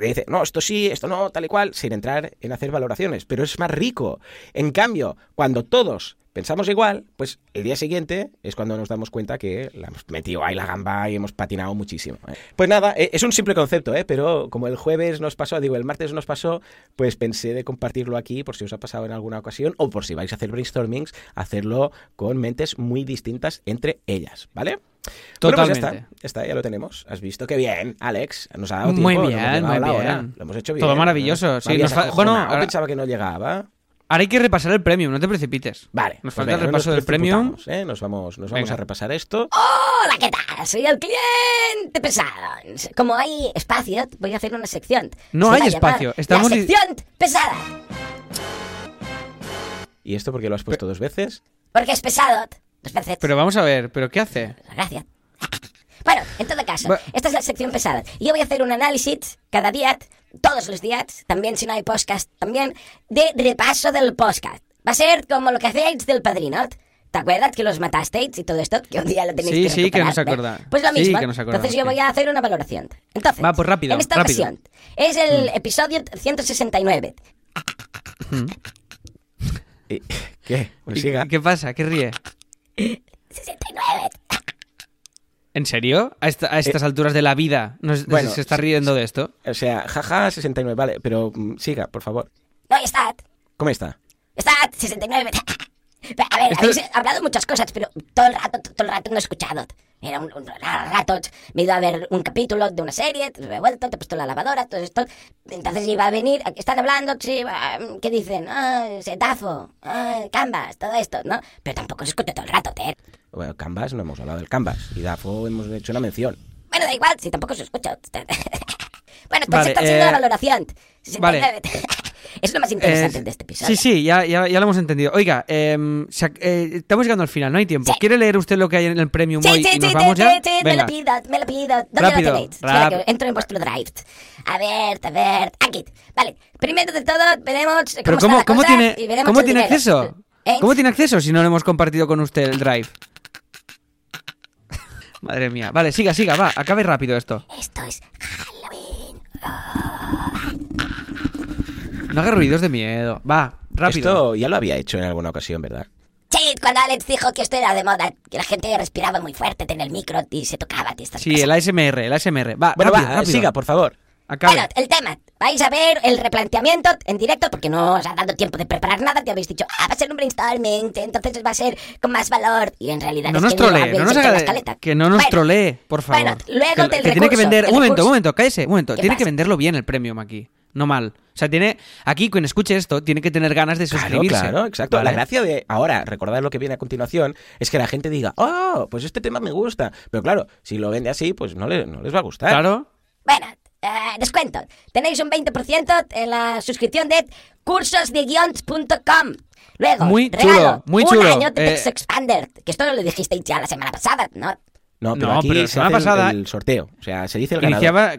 dice, no, esto sí, esto no, tal y cual, sin entrar en hacer valoraciones, pero es más rico. En cambio, cuando todos pensamos igual, pues el día siguiente es cuando nos damos cuenta que la hemos metido ahí la gamba y hemos patinado muchísimo. ¿eh? Pues nada, eh, es un simple concepto, ¿eh? pero como el jueves nos pasó, digo, el martes nos pasó, pues pensé de compartirlo aquí por si os ha pasado en alguna ocasión o por si vais a hacer brainstormings, hacerlo con mentes muy distintas entre ellas, ¿vale? Bueno, pues ya está, Totalmente. ya está, ya lo tenemos. Has visto qué bien, Alex. Nos ha dado Muy tiempo, no bien, muy la hora. bien. Lo hemos hecho bien. Todo ¿no? maravilloso, Me sí, nos fa- bueno, ahora- pensaba que no llegaba. Ahora hay que repasar el premium, no te precipites. Vale, Nos pues falta el venga, no repaso nos del premium. ¿eh? Nos vamos, nos vamos Venga. a repasar esto. Hola, ¿qué tal? Soy el cliente pesado. Como hay espacio, voy a hacer una sección. No Se hay espacio, estamos La sección pesada. ¿Y esto porque lo has puesto dos veces? Porque es pesado. Pero vamos a ver, ¿pero qué hace? Gracias. Bueno, en todo caso, Va- esta es la sección pesada. Y yo voy a hacer un análisis cada día, todos los días, también si no hay podcast, también, de repaso del podcast. Va a ser como lo que hacéis del padrino. ¿Te acuerdas que los matasteis y todo esto? Que un día lo tenéis Sí, que sí, que recuperar, nos ¿eh? acorda- Pues lo sí, mismo. que nos acordamos, Entonces yo sí. voy a hacer una valoración. Entonces, Va, pues rápido, en esta rápido. ocasión, es el episodio 169. ¿Y- ¿Qué? Pues ¿Y- siga. ¿Qué pasa? ¿Qué ríe? 69. ¿En serio? ¿A, esta- a estas alturas de la vida nos- Eh, bueno, se está riendo de esto? O sea, jaja, 69, vale, pero mm, siga, por favor. No, está. ¿Cómo está? Está 69. A ver, Esto- habéis hablado muchas cosas, pero todo el rato, todo el rato no he escuchado. Era un, un rato, me he ido a ver un capítulo de una serie, te he vuelto, te he puesto la lavadora, todo esto. Entonces iba a venir, están hablando, sí, ¿qué dicen? Ah, setafo, ah, canvas, todo esto, ¿no? Pero tampoco se escucha todo el rato, Ter. Bueno, Canvas, no hemos hablado del Canvas. Y Dafo hemos hecho una mención. Bueno, da igual, si tampoco se escucha. bueno, pues Vale, ha sido eh, la valoración. 69. es lo más interesante Eh, de este episodio. sí, sí, ya, ya, ya lo hemos entendido. Oiga, em, eh, estamos llegando al final, no hay tiempo. Sí. ¿Quiere leer usted lo que hay en el premium Sí, hoy sí, y nos sí, vamos ya? me lo pido, me lo pido. ¿Dónde Rápido, lo tenéis? Espera, rap- que entro en vuestro drive. A ver, a ver, aquí. Vale, primero de todo veremos cómo Pero está ¿cómo, la cómo cosa tiene, y veremos ¿cómo tiene dinero. acceso? ¿Eh? ¿Cómo tiene acceso si no lo hemos compartido con usted el drive? Madre mía. Vale, siga, siga, va, acabe rápido esto. Esto es Halloween. No haga ruidos de miedo. Va, rápido. Esto ya lo había hecho en alguna ocasión, ¿verdad? Sí, cuando Alex dijo que esto era de moda, que la gente respiraba muy fuerte en el micro y se tocaba y estas Sí, cosas. el ASMR, el ASMR. Va, Bueno, rápido, va, rápido. siga, por favor. Acabe. Bueno, el tema. Vais a ver el replanteamiento en directo porque no os ha dado tiempo de preparar nada. Te habéis dicho, ah, va a ser un brainstorming, entonces va a ser con más valor. Y en realidad no es nos que no trolee, habéis no nos haga escaleta. que no nos Bueno, trolee, por favor. bueno, luego que, del que tiene que recurso, vender, un momento, recurso. un momento, cállese, un momento, ¿Qué tiene que pasa? venderlo bien el premium aquí, no mal. O sea, tiene aquí quien escuche esto tiene que tener ganas de suscribirse. claro, exacto. ¿vale? La gracia de ahora, recordar lo que viene a continuación, es que la gente diga, oh, pues este tema me gusta. Pero claro, si lo vende así, pues no, le- no les va a gustar. Claro. Bueno, eh, descuento. Tenéis un 20% en la suscripción de cursosdeguions.com. Luego, Muy regalo, chulo, muy un chulo. año de Eh, Text Expander, que esto lo dijisteis ya la semana pasada, ¿no? No, pero No, aquí pero la se semana hace pasada- el sorteo. O sea, se dice el ganador. Iniciaba,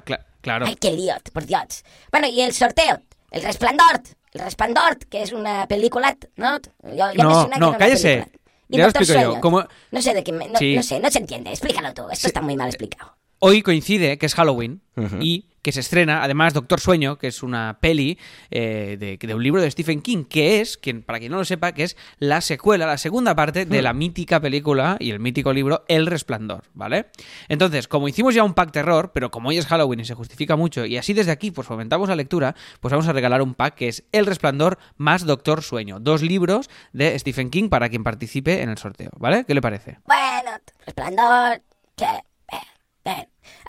claro. Ay, qué lío, por Dios. Bueno, y el sorteo, El Resplandor, El Resplandor, que es una película, ¿no? Yo- ya me No, suena que no, era una cállese. película. Y Ya lo Doctor explico yo. Sueño. Como- No sé de qué me- no, Sí. no sé, no se entiende. Explícalo tú, esto está muy mal explicado. Hoy coincide que es Halloween y que se estrena, además, Doctor Sueño, que es una peli eh, de, de un libro de Stephen King, que es, quien, para quien no lo sepa, que es la secuela, la segunda parte de la mítica película y el mítico libro El Resplandor, ¿vale? Entonces, como hicimos ya un pack terror, pero como hoy es Halloween y se justifica mucho, y así desde aquí pues fomentamos la lectura, pues vamos a regalar un pack que es El Resplandor más Doctor Sueño, dos libros de Stephen King para quien participe en el sorteo, ¿vale? ¿Qué le parece? Bueno, Resplandor, que...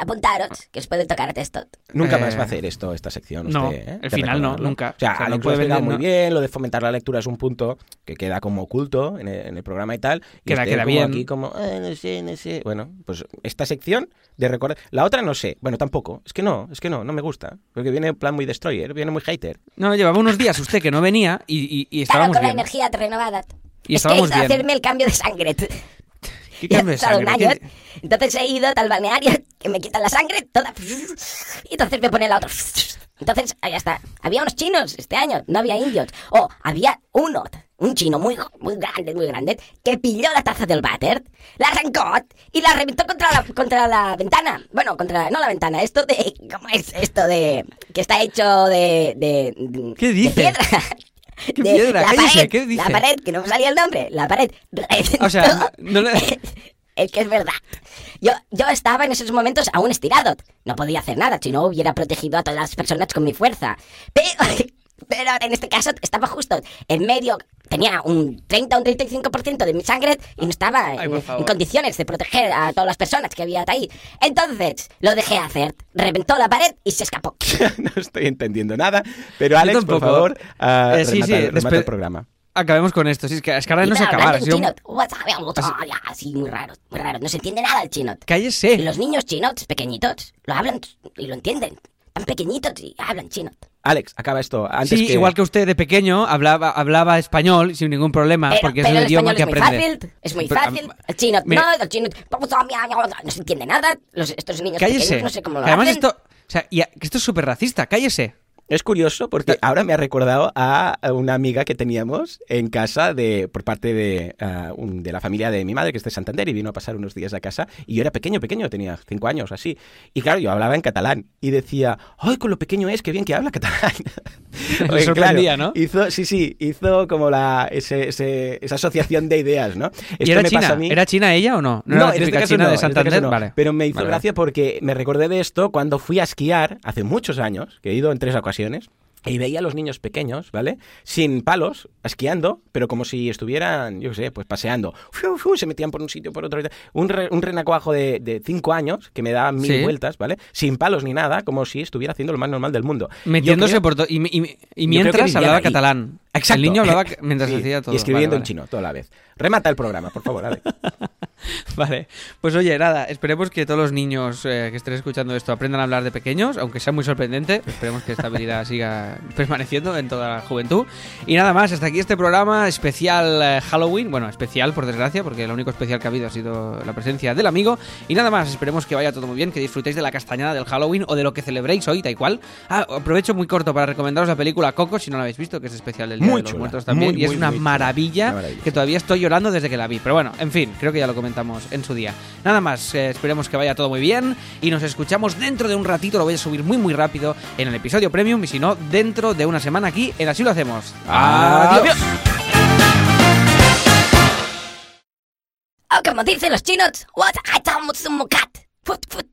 Apuntaros, que os puede tocar esto. Nunca Eh, más va a hacer esto, esta sección. no, usted, ¿eh? el final no, nunca. O sea, O sea, no puede lo muy no. bien, lo de fomentar la lectura es un punto que queda como oculto en el, en el programa y tal. Y Queda- usted queda como bien. aquí como, "Eh, no sé, no sé. Bueno, pues esta sección de recordar... La otra no sé. Bueno, tampoco. Es que no, es que no, no me gusta. Porque viene en plan muy destroyer, viene muy hater. No, llevaba unos días usted que no venía y, y- y Claro, estábamos con la bien. energía renovada. Y es que estábamos ido a bien. hacerme el cambio de sangre. ¿Qué cambio de entonces he ido al balneario que me quitan la sangre toda y entonces me pone la otra. Entonces ahí está. Había unos chinos este año no había indios. O había uno un chino muy muy grande muy grande que pilló la taza del váter la arrancó y la reventó contra la contra la ventana. Bueno contra no la ventana esto de cómo es esto de que está hecho de de, de- ¿Qué de dice? piedra ¿Qué De piedra? la Cállese, pared, ¿qué dice? La pared, que no me salía el nombre. La pared. O sea, no le- Es que es verdad. Yo, yo estaba en esos momentos aún estirado. No podía hacer nada si no hubiera protegido a todas las personas con mi fuerza. Pero, pero en este caso estaba justo en medio. Tenía un 30 o un 35% de mi sangre y no estaba Ay, en, en condiciones de proteger a todas las personas que había ahí. Entonces lo dejé hacer. Reventó la pared y se escapó. no estoy entendiendo nada. Pero Alex, por favor, ah, Eh, sí, remata, sí, remata despe- el programa. Acabemos con esto. Sí, es que, es que ahora no se acaba. sido un- chino. Así muy raro, muy raro. No se entiende nada el chino. Y Cállese. los niños chinos pequeñitos lo hablan y lo entienden. Tan pequeñitos y hablan chino. Alex, acaba esto. Antes Sí, que... igual que usted de pequeño hablaba, hablaba español sin ningún problema, Pero, porque es pero el el idioma español que es muy aprende. fácil, es muy Pero, fácil. El chino mire, no, el chino no se entiende nada. Los, estos niños Cállese. pequeños no sé cómo lo Que además hacen. esto, o sea, y a- que esto es súper racista. Cállese. Es curioso porque ahora me ha recordado a una amiga que teníamos en casa de por parte de, ah, un- de la familia de mi madre, que es de Santander, y vino a pasar unos días a casa. Y yo era pequeño, pequeño, tenía cinco años así. Y claro, yo hablaba en catalán y decía, ¡ay, con lo pequeño es! ¡Qué bien que habla catalán! Oye, sorprendía, ¿no? Hizo, sí, sí, hizo como la, ese, ese- esa asociación de ideas, ¿no? ¿Y Esto era me china? pasa a mí. ¿Era china ella o no? No, era la en este típica caso china no, de en este Santander. caso no. Vale. Pero me hizo Vale, vale. gracia porque me recordé de esto cuando fui a esquiar hace muchos años, que he ido en tres ocasiones. Y veía a los niños pequeños, ¿vale? Sin palos, esquiando, pero como si estuvieran, yo qué sé, pues paseando. Fiu, fiu, se metían por un sitio, por otro. Un, re- un renacuajo de, de cinco años que me daba mil Sí. vueltas, ¿vale? Sin palos ni nada, como si estuviera haciendo lo más normal del mundo. Metiéndose creo- por todo. Y, mientras hablaba ahí. catalán. Exacto. El niño hablaba mientras Sí, hacía todo. Y escribiendo Vale, en vale. chino, toda la vez. Remata el programa, por favor, Ale. Vale, pues oye, nada, esperemos que todos los niños eh, que estén escuchando esto aprendan a hablar de pequeños, aunque sea muy sorprendente. Esperemos que esta habilidad siga permaneciendo en toda la juventud. Y nada más, hasta aquí este programa especial eh, Halloween. Bueno, especial por desgracia, porque lo único especial que ha habido ha sido la presencia del amigo. Y nada más, esperemos que vaya todo muy bien, que disfrutéis de la castañada del Halloween o de lo que celebréis hoy, tal cual. Ah, aprovecho muy corto para recomendaros la película Coco, si no la habéis visto, que es especial del Día Muy de los chula, Muertos también. muy, y es muy, una maravilla Una maravilla. que todavía estoy llorando desde que la vi. Pero bueno, en fin, creo que ya lo comentamos en su día. Nada más, eh, esperemos que vaya todo muy bien y nos escuchamos dentro de un ratito. Lo voy a subir muy, muy rápido en el episodio premium y si no, dentro de una semana aquí en Así lo hacemos. Adiós. O como dicen los chinos, what I tell Fut, fut.